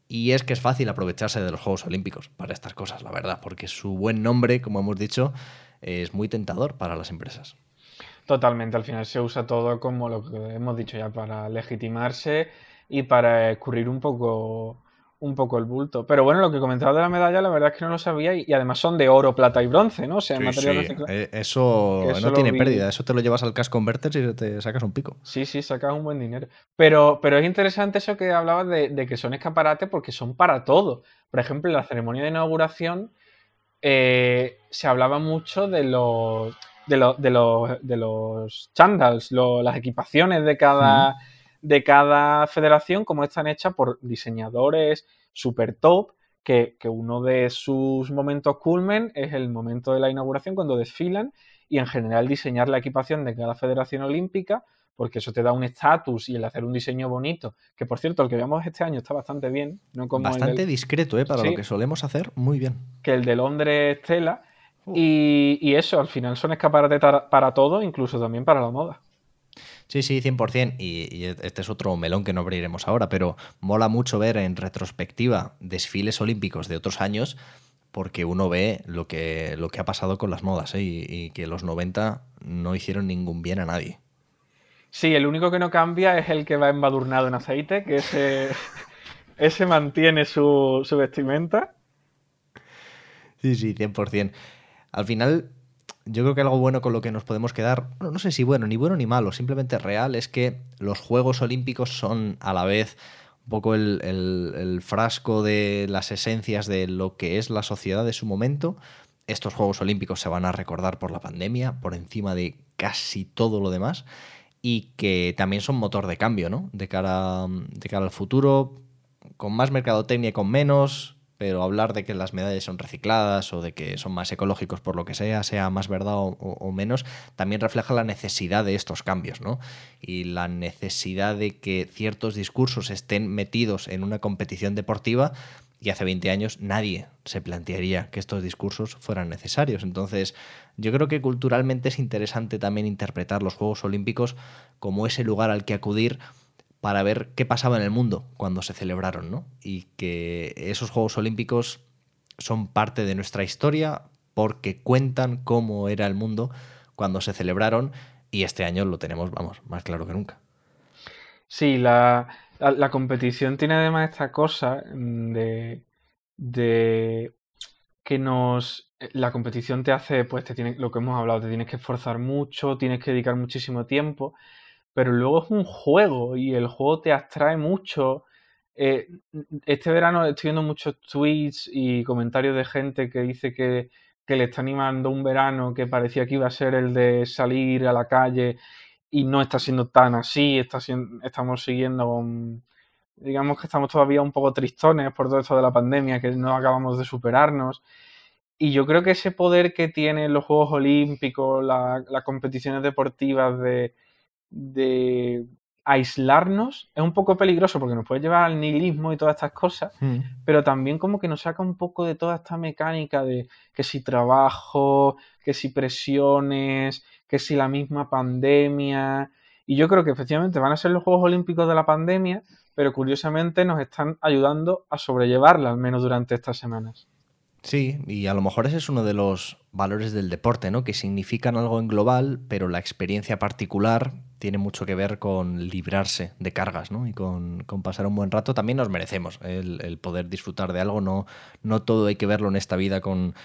[SPEAKER 1] Y es que es fácil aprovecharse de los Juegos Olímpicos para estas cosas, la verdad, porque su buen nombre, como hemos dicho, es muy tentador para las empresas.
[SPEAKER 2] Totalmente, al final se usa todo como lo que hemos dicho ya, para legitimarse y para escurrir un poco un poco el bulto. Pero bueno, lo que comentaba de la medalla, la verdad es que no lo sabía y, además son de oro, plata y bronce, ¿no? O sea,
[SPEAKER 1] material eh, Eso, no tiene pérdida, eso te lo llevas al cash converter y te sacas un pico.
[SPEAKER 2] Sí, sí, sacas un buen dinero. Pero, pero es interesante eso que hablabas de, que son escaparates porque son para todo. Por ejemplo, en la ceremonia de inauguración eh, se hablaba mucho de los de, de los, de los chandals, las equipaciones de cada, de cada federación, como están hechas por diseñadores super top, que, uno de sus momentos culmen es el momento de la inauguración cuando desfilan y en general diseñar la equipación de cada federación olímpica porque eso te da un estatus y el hacer un diseño bonito, que por cierto, el que veamos este año está bastante bien. No como
[SPEAKER 1] bastante discreto, ¿eh? Para lo que solemos hacer, muy bien.
[SPEAKER 2] Que el de Londres Estela. Y, eso, al final son escaparates para todo, incluso también para la moda.
[SPEAKER 1] Sí, sí, 100%. Y, y este es otro melón que no abriremos ahora, pero mola mucho ver en retrospectiva desfiles olímpicos de otros años porque uno ve lo que, lo que ha pasado con las modas ¿eh? y, y, que los 90 no hicieron ningún bien a nadie.
[SPEAKER 2] Sí, el único que no cambia es el que va embadurnado en aceite, que ese, (laughs) ese mantiene su, su vestimenta.
[SPEAKER 1] Sí, sí, 100%. Al final, yo creo que algo bueno con lo que nos podemos quedar, bueno, no sé si bueno, ni bueno ni malo, simplemente real, es que los Juegos Olímpicos son a la vez un poco el, el, frasco de las esencias de lo que es la sociedad de su momento. Estos Juegos Olímpicos se van a recordar por la pandemia, por encima de casi todo lo demás y que también son motor de cambio, ¿no? De cara, de cara al futuro, con más mercadotecnia y con menos, pero hablar de que las medallas son recicladas o de que son más ecológicos por lo que sea, sea más verdad o, menos, también refleja la necesidad de estos cambios, ¿no? Y la necesidad de que ciertos discursos estén metidos en una competición deportiva y hace 20 años nadie se plantearía que estos discursos fueran necesarios. Entonces, yo creo que culturalmente es interesante también interpretar los Juegos Olímpicos como ese lugar al que acudir para ver qué pasaba en el mundo cuando se celebraron, ¿no? Y que esos Juegos Olímpicos son parte de nuestra historia porque cuentan cómo era el mundo cuando se celebraron y este año lo tenemos, vamos, más claro que nunca.
[SPEAKER 2] Sí, la, la, competición tiene además esta cosa de, de que nos la competición te hace, pues te tiene, lo que hemos hablado, te tienes que esforzar mucho, tienes que dedicar muchísimo tiempo, pero luego es un juego y el juego te abstrae mucho. Eh, este verano estoy viendo muchos tweets y comentarios de gente que dice que, que le está animando un verano que parecía que iba a ser el de salir a la calle y no está siendo tan así, está estamos siguiendo con, digamos que estamos todavía un poco tristones por todo esto de la pandemia, que no acabamos de superarnos. Y yo creo que ese poder que tienen los Juegos Olímpicos, las competiciones deportivas de, de aislarnos es un poco peligroso porque nos puede llevar al nihilismo y todas estas cosas, hmm. pero también como que nos saca un poco de toda esta mecánica de que si trabajo, que si presiones, que si la misma pandemia. Y yo creo que efectivamente van a ser los Juegos Olímpicos de la pandemia, pero curiosamente nos están ayudando a sobrellevarla, al menos durante estas semanas.
[SPEAKER 1] Sí, y a lo mejor ese es uno de los valores del deporte, ¿no? Que significan algo en global, pero la experiencia particular tiene mucho que ver con librarse de cargas, ¿no? Y con, pasar un buen rato. También nos merecemos el, poder disfrutar de algo. No, no todo hay que verlo en esta vida con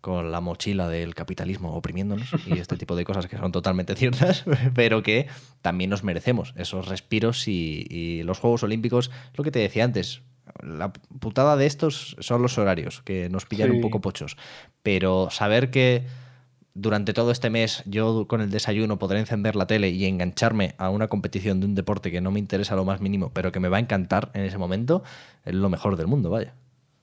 [SPEAKER 1] con la mochila del capitalismo oprimiéndonos y este tipo de cosas que son totalmente ciertas, (laughs) pero que también nos merecemos esos respiros y, los Juegos Olímpicos, lo que te decía antes, la putada de estos son los horarios, que nos pillan un poco pochos, pero saber que durante todo este mes yo con el desayuno podré encender la tele y engancharme a una competición de un deporte que no me interesa lo más mínimo, pero que me va a encantar en ese momento, es lo mejor del mundo, vaya.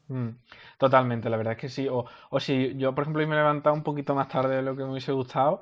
[SPEAKER 2] Mm, totalmente, la verdad es que sí. O, si yo, por ejemplo, me he levantado un poquito más tarde de lo que me hubiese gustado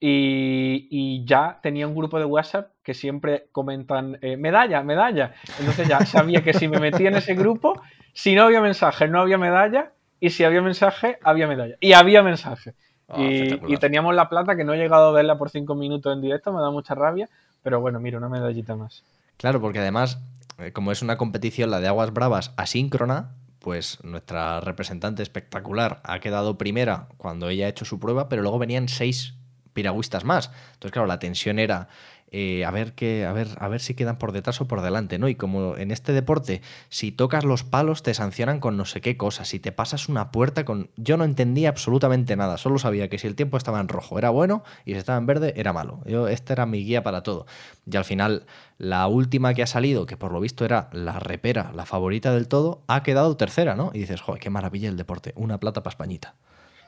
[SPEAKER 2] y, ya tenía un grupo de WhatsApp que siempre comentan eh, medalla, medalla. Entonces ya sabía que si me metía en ese grupo, si no había mensaje, no había medalla y si había mensaje, había medalla. Y había mensaje. Ah, y, teníamos la plata que no he llegado a verla por cinco minutos en directo, me da mucha rabia, pero bueno, mira, una medallita más.
[SPEAKER 1] Claro, porque además, eh, como es una competición, la de Aguas Bravas, asíncrona, pues nuestra representante espectacular ha quedado primera cuando ella ha hecho su prueba, pero luego venían seis piragüistas más. Entonces, claro, la tensión era eh, a ver a ver, a ver si quedan por detrás o por delante, ¿no? Y como en este deporte, si tocas los palos, te sancionan con no sé qué cosas. Si te pasas una puerta con. Yo no entendía absolutamente nada. Solo sabía que si el tiempo estaba en rojo era bueno y si estaba en verde era malo. Yo, esta era mi guía para todo. Y al final, la última que ha salido, que por lo visto era la repera, la favorita del todo, ha quedado tercera, ¿no? Y dices, joder, qué maravilla el deporte. Una plata para Españita.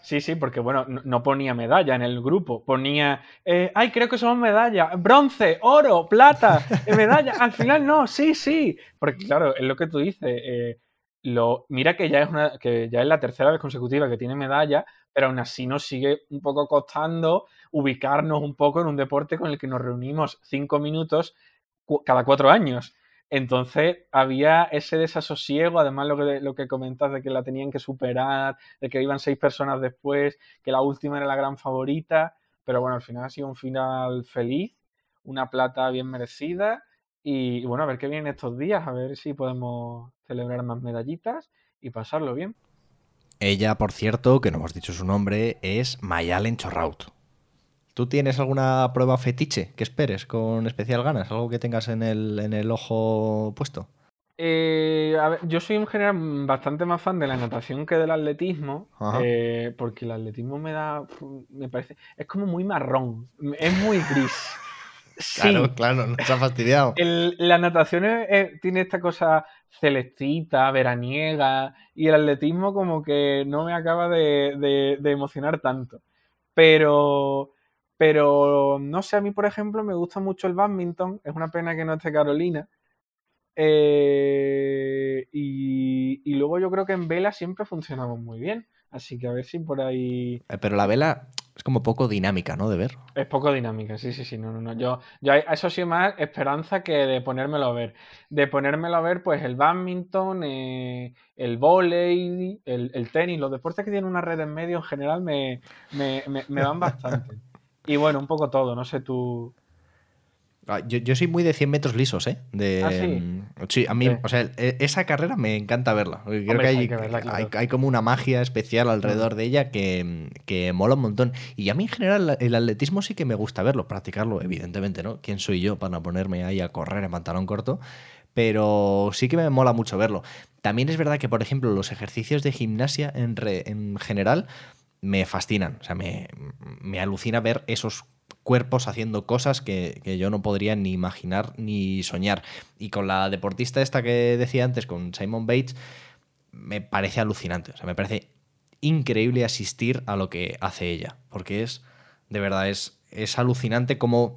[SPEAKER 2] Sí, sí, porque bueno, no ponía medalla en el grupo, ponía, eh, ay, creo que somos medalla, bronce, oro, plata, eh, medalla, al final no, sí, sí, porque claro, es lo que tú dices, eh, lo, mira que ya, es una, que ya es la tercera vez consecutiva que tiene medalla, pero aún así nos sigue un poco costando ubicarnos un poco en un deporte con el que nos reunimos cinco minutos cada cuatro años. Entonces había ese desasosiego, además lo que, lo que comentas de que la tenían que superar, de que iban seis personas después, que la última era la gran favorita, pero bueno, al final ha sido un final feliz, una plata bien merecida y, bueno, a ver qué viene estos días, a ver si podemos celebrar más medallitas y pasarlo bien.
[SPEAKER 1] Ella, por cierto, que no hemos dicho su nombre, es Mayalen Chorraut. ¿Tú tienes alguna prueba fetiche que esperes con especial ganas? ¿Algo que tengas en el, en el ojo puesto?
[SPEAKER 2] Eh, yo soy en general bastante más fan de la natación que del atletismo, eh, porque el atletismo me da, me parece, es como muy marrón, es muy gris. (laughs)
[SPEAKER 1] Claro, claro, no se ha fastidiado.
[SPEAKER 2] la natación tiene esta cosa celestita, veraniega, y el atletismo como que no me acaba de emocionar tanto. Pero pero no sé, a mí, por ejemplo, me gusta mucho el badminton. Es una pena que no esté Carolina. Eh, y, luego yo creo que en vela siempre funcionamos muy bien. Así que a ver si por ahí.
[SPEAKER 1] Eh, pero la vela es como poco dinámica, ¿no? De ver.
[SPEAKER 2] Es poco dinámica, sí, sí, sí. No, no, no. Yo, yo eso sí más esperanza que de ponérmelo a ver. De ponérmelo a ver, pues el badminton, eh, el volei, el, tenis, los deportes que tienen una red en medio en general me, me, me van bastante. (laughs) Y bueno, un poco todo, no sé tú.
[SPEAKER 1] Ah, yo, soy muy de 100 metros lisos, ¿eh? De,
[SPEAKER 2] ¿Ah,
[SPEAKER 1] sí? sí? a mí, o sea, e, esa carrera me encanta verla. Creo que, hay, hay, como una magia especial alrededor de ella que, mola un montón. Y a mí en general el atletismo sí que me gusta verlo, practicarlo, evidentemente, ¿no? ¿Quién soy yo para ponerme ahí a correr en pantalón corto? Pero sí que me mola mucho verlo. También es verdad que, por ejemplo, los ejercicios de gimnasia en, en general me fascinan. O sea, me, alucina ver esos cuerpos haciendo cosas que, yo no podría ni imaginar ni soñar. Y con la deportista esta que decía antes, con Simon Bates, me parece alucinante. O sea, me parece increíble asistir a lo que hace ella. Porque es, de verdad, es, es alucinante como,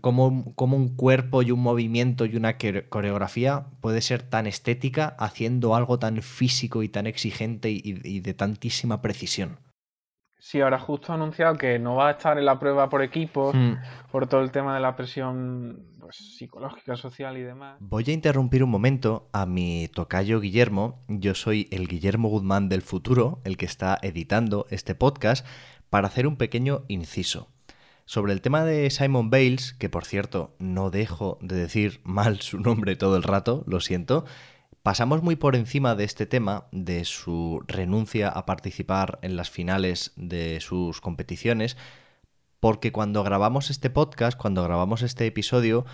[SPEAKER 1] como, un cuerpo y un movimiento y una coreografía puede ser tan estética haciendo algo tan físico y tan exigente y de tantísima precisión.
[SPEAKER 2] Sí, ahora justo ha anunciado que no va a estar en la prueba por equipo hmm. por todo el tema de la presión pues, psicológica, social y demás.
[SPEAKER 1] Voy a interrumpir un momento a mi tocayo Guillermo. Yo soy el Guillermo Guzmán del futuro, el que está editando este podcast, para hacer un pequeño inciso. Sobre el tema de Simon Bales, que por cierto no dejo de decir (laughs) mal su nombre todo el rato, lo siento, Pasamos muy por encima de este tema, de su renuncia a participar en las finales de sus competiciones, porque cuando grabamos este podcast, cuando grabamos este episodio,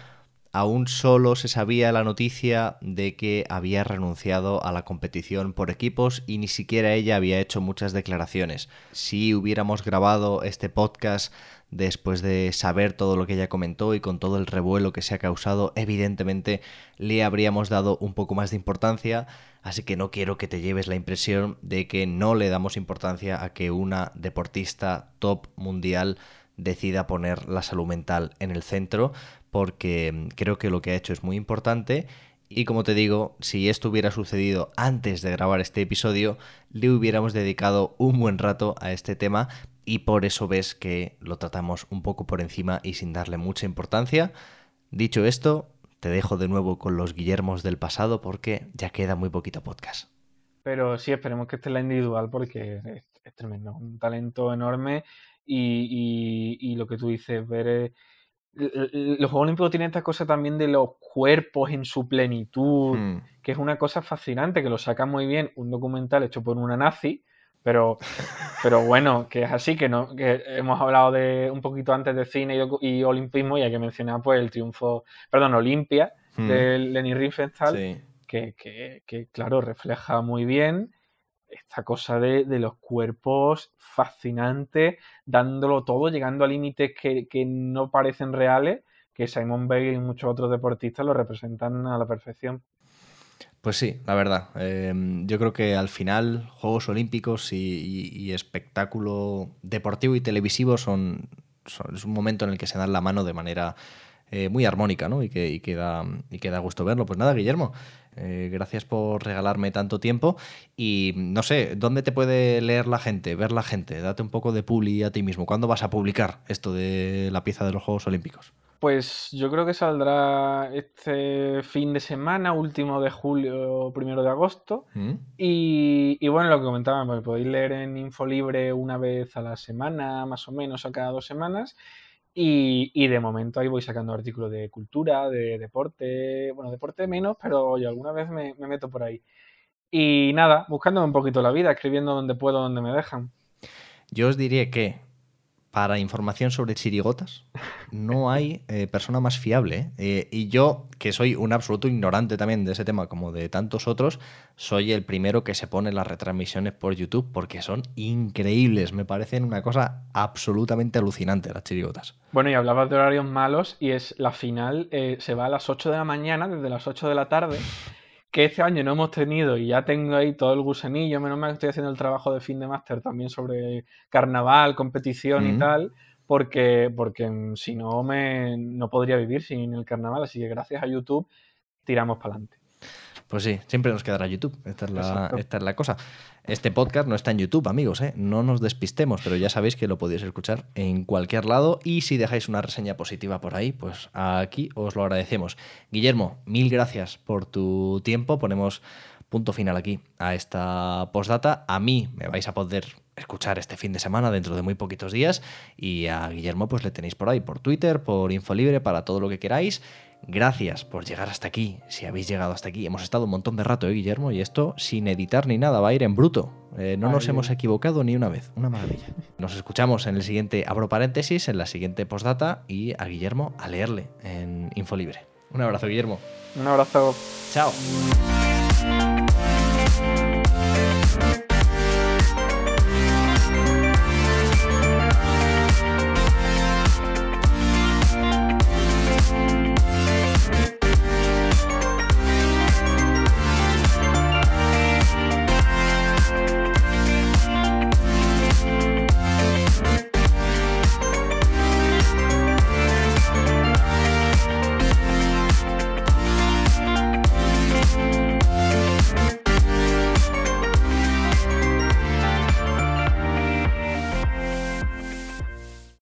[SPEAKER 1] aún solo se sabía la noticia de que había renunciado a la competición por equipos y ni siquiera ella había hecho muchas declaraciones. Si hubiéramos grabado este podcast después de saber todo lo que ella comentó y con todo el revuelo que se ha causado, evidentemente le habríamos dado un poco más de importancia, así que no quiero que te lleves la impresión de que no le damos importancia a que una deportista top mundial decida poner la salud mental en el centro, porque mm, creo que lo que ha hecho es muy importante. Y como te digo, si esto hubiera sucedido antes de grabar este episodio, le hubiéramos dedicado un buen rato a este tema y por eso ves que lo tratamos un poco por encima y sin darle mucha importancia. Dicho esto, te dejo de nuevo con los Guillermos del pasado porque ya queda muy poquito podcast.
[SPEAKER 2] Pero sí, esperemos que esté en la individual porque es, tremendo, un talento enorme y, lo que tú dices, ver... Eh, los Juegos Olímpicos tienen esta cosa también de los cuerpos en su plenitud, hmm. que es una cosa fascinante, que lo saca muy bien un documental hecho por una nazi, pero, pero bueno, que es así, que no, que hemos hablado de un poquito antes de cine y, olimpismo, y hay que mencionar pues el triunfo, perdón, Olimpia, hmm. de Lenny Riefenstahl, que, que, que, claro, refleja muy bien esta cosa de, los cuerpos fascinantes, dándolo todo, llegando a límites que, no parecen reales, que Simon Bay y muchos otros deportistas lo representan a la perfección.
[SPEAKER 1] Pues sí, la verdad. Em, yo creo que al final Juegos Olímpicos y, espectáculo deportivo y televisivo son, es un momento en el que se dan la mano de manera eh, muy armónica, ¿no? Y que, y, da, y que gusto verlo. Pues nada, Guillermo, eh, gracias por regalarme tanto tiempo. Y no sé, ¿dónde te puede leer la gente, ver la gente? Date un poco de publi a ti mismo. ¿Cuándo vas a publicar esto de la pieza de los Juegos Olímpicos?
[SPEAKER 2] Pues yo creo que saldrá este fin de semana, último de julio, primero de agosto. Mm. Y, bueno, lo que comentaba, me podéis leer en Infolibre una vez a la semana, más o menos, a cada dos semanas. Y, de momento ahí voy sacando artículos de cultura, de deporte, bueno, deporte menos, pero yo alguna vez me, me meto por ahí. Y nada, buscando un poquito la vida, escribiendo donde puedo, donde me dejan.
[SPEAKER 1] Yo os diría que para información sobre chirigotas, no hay eh, persona más fiable. ¿eh? y yo, que soy un absoluto ignorante también de ese tema, como de tantos otros, soy el primero que se pone las retransmisiones por YouTube porque son increíbles. Me parecen una cosa absolutamente alucinante las chirigotas.
[SPEAKER 2] Bueno, y hablabas de horarios malos y es la final, eh, se va a las 8 de la mañana, desde las 8 de la tarde que este año no hemos tenido y ya tengo ahí todo el gusanillo, menos mal que estoy haciendo el trabajo de fin de máster también sobre carnaval, competición y tal, porque, porque si no me no podría vivir sin el carnaval, así que gracias a YouTube tiramos para adelante.
[SPEAKER 1] Pues sí, siempre nos quedará YouTube. Esta es, la, esta es la cosa. Este podcast no está en YouTube, amigos, ¿eh? no nos despistemos, pero ya sabéis que lo podéis escuchar en cualquier lado y si dejáis una reseña positiva por ahí, pues aquí os lo agradecemos. Guillermo, mil gracias por tu tiempo. Ponemos punto final aquí a esta postdata. A mí me vais a poder escuchar este fin de semana dentro de muy poquitos días y a Guillermo pues le tenéis por ahí, por Twitter, por Infolibre, para todo lo que queráis. Gracias por llegar hasta aquí, si habéis llegado hasta aquí. Hemos estado un montón de rato, ¿eh, Guillermo? Y esto sin editar ni nada, va a ir en bruto. Eh, no nos hemos equivocado ni una vez. Una maravilla. Nos escuchamos en el siguiente, abro paréntesis, en la siguiente postdata y a Guillermo a leerle en Infolibre. Un abrazo, Guillermo.
[SPEAKER 2] Un abrazo.
[SPEAKER 1] Chao.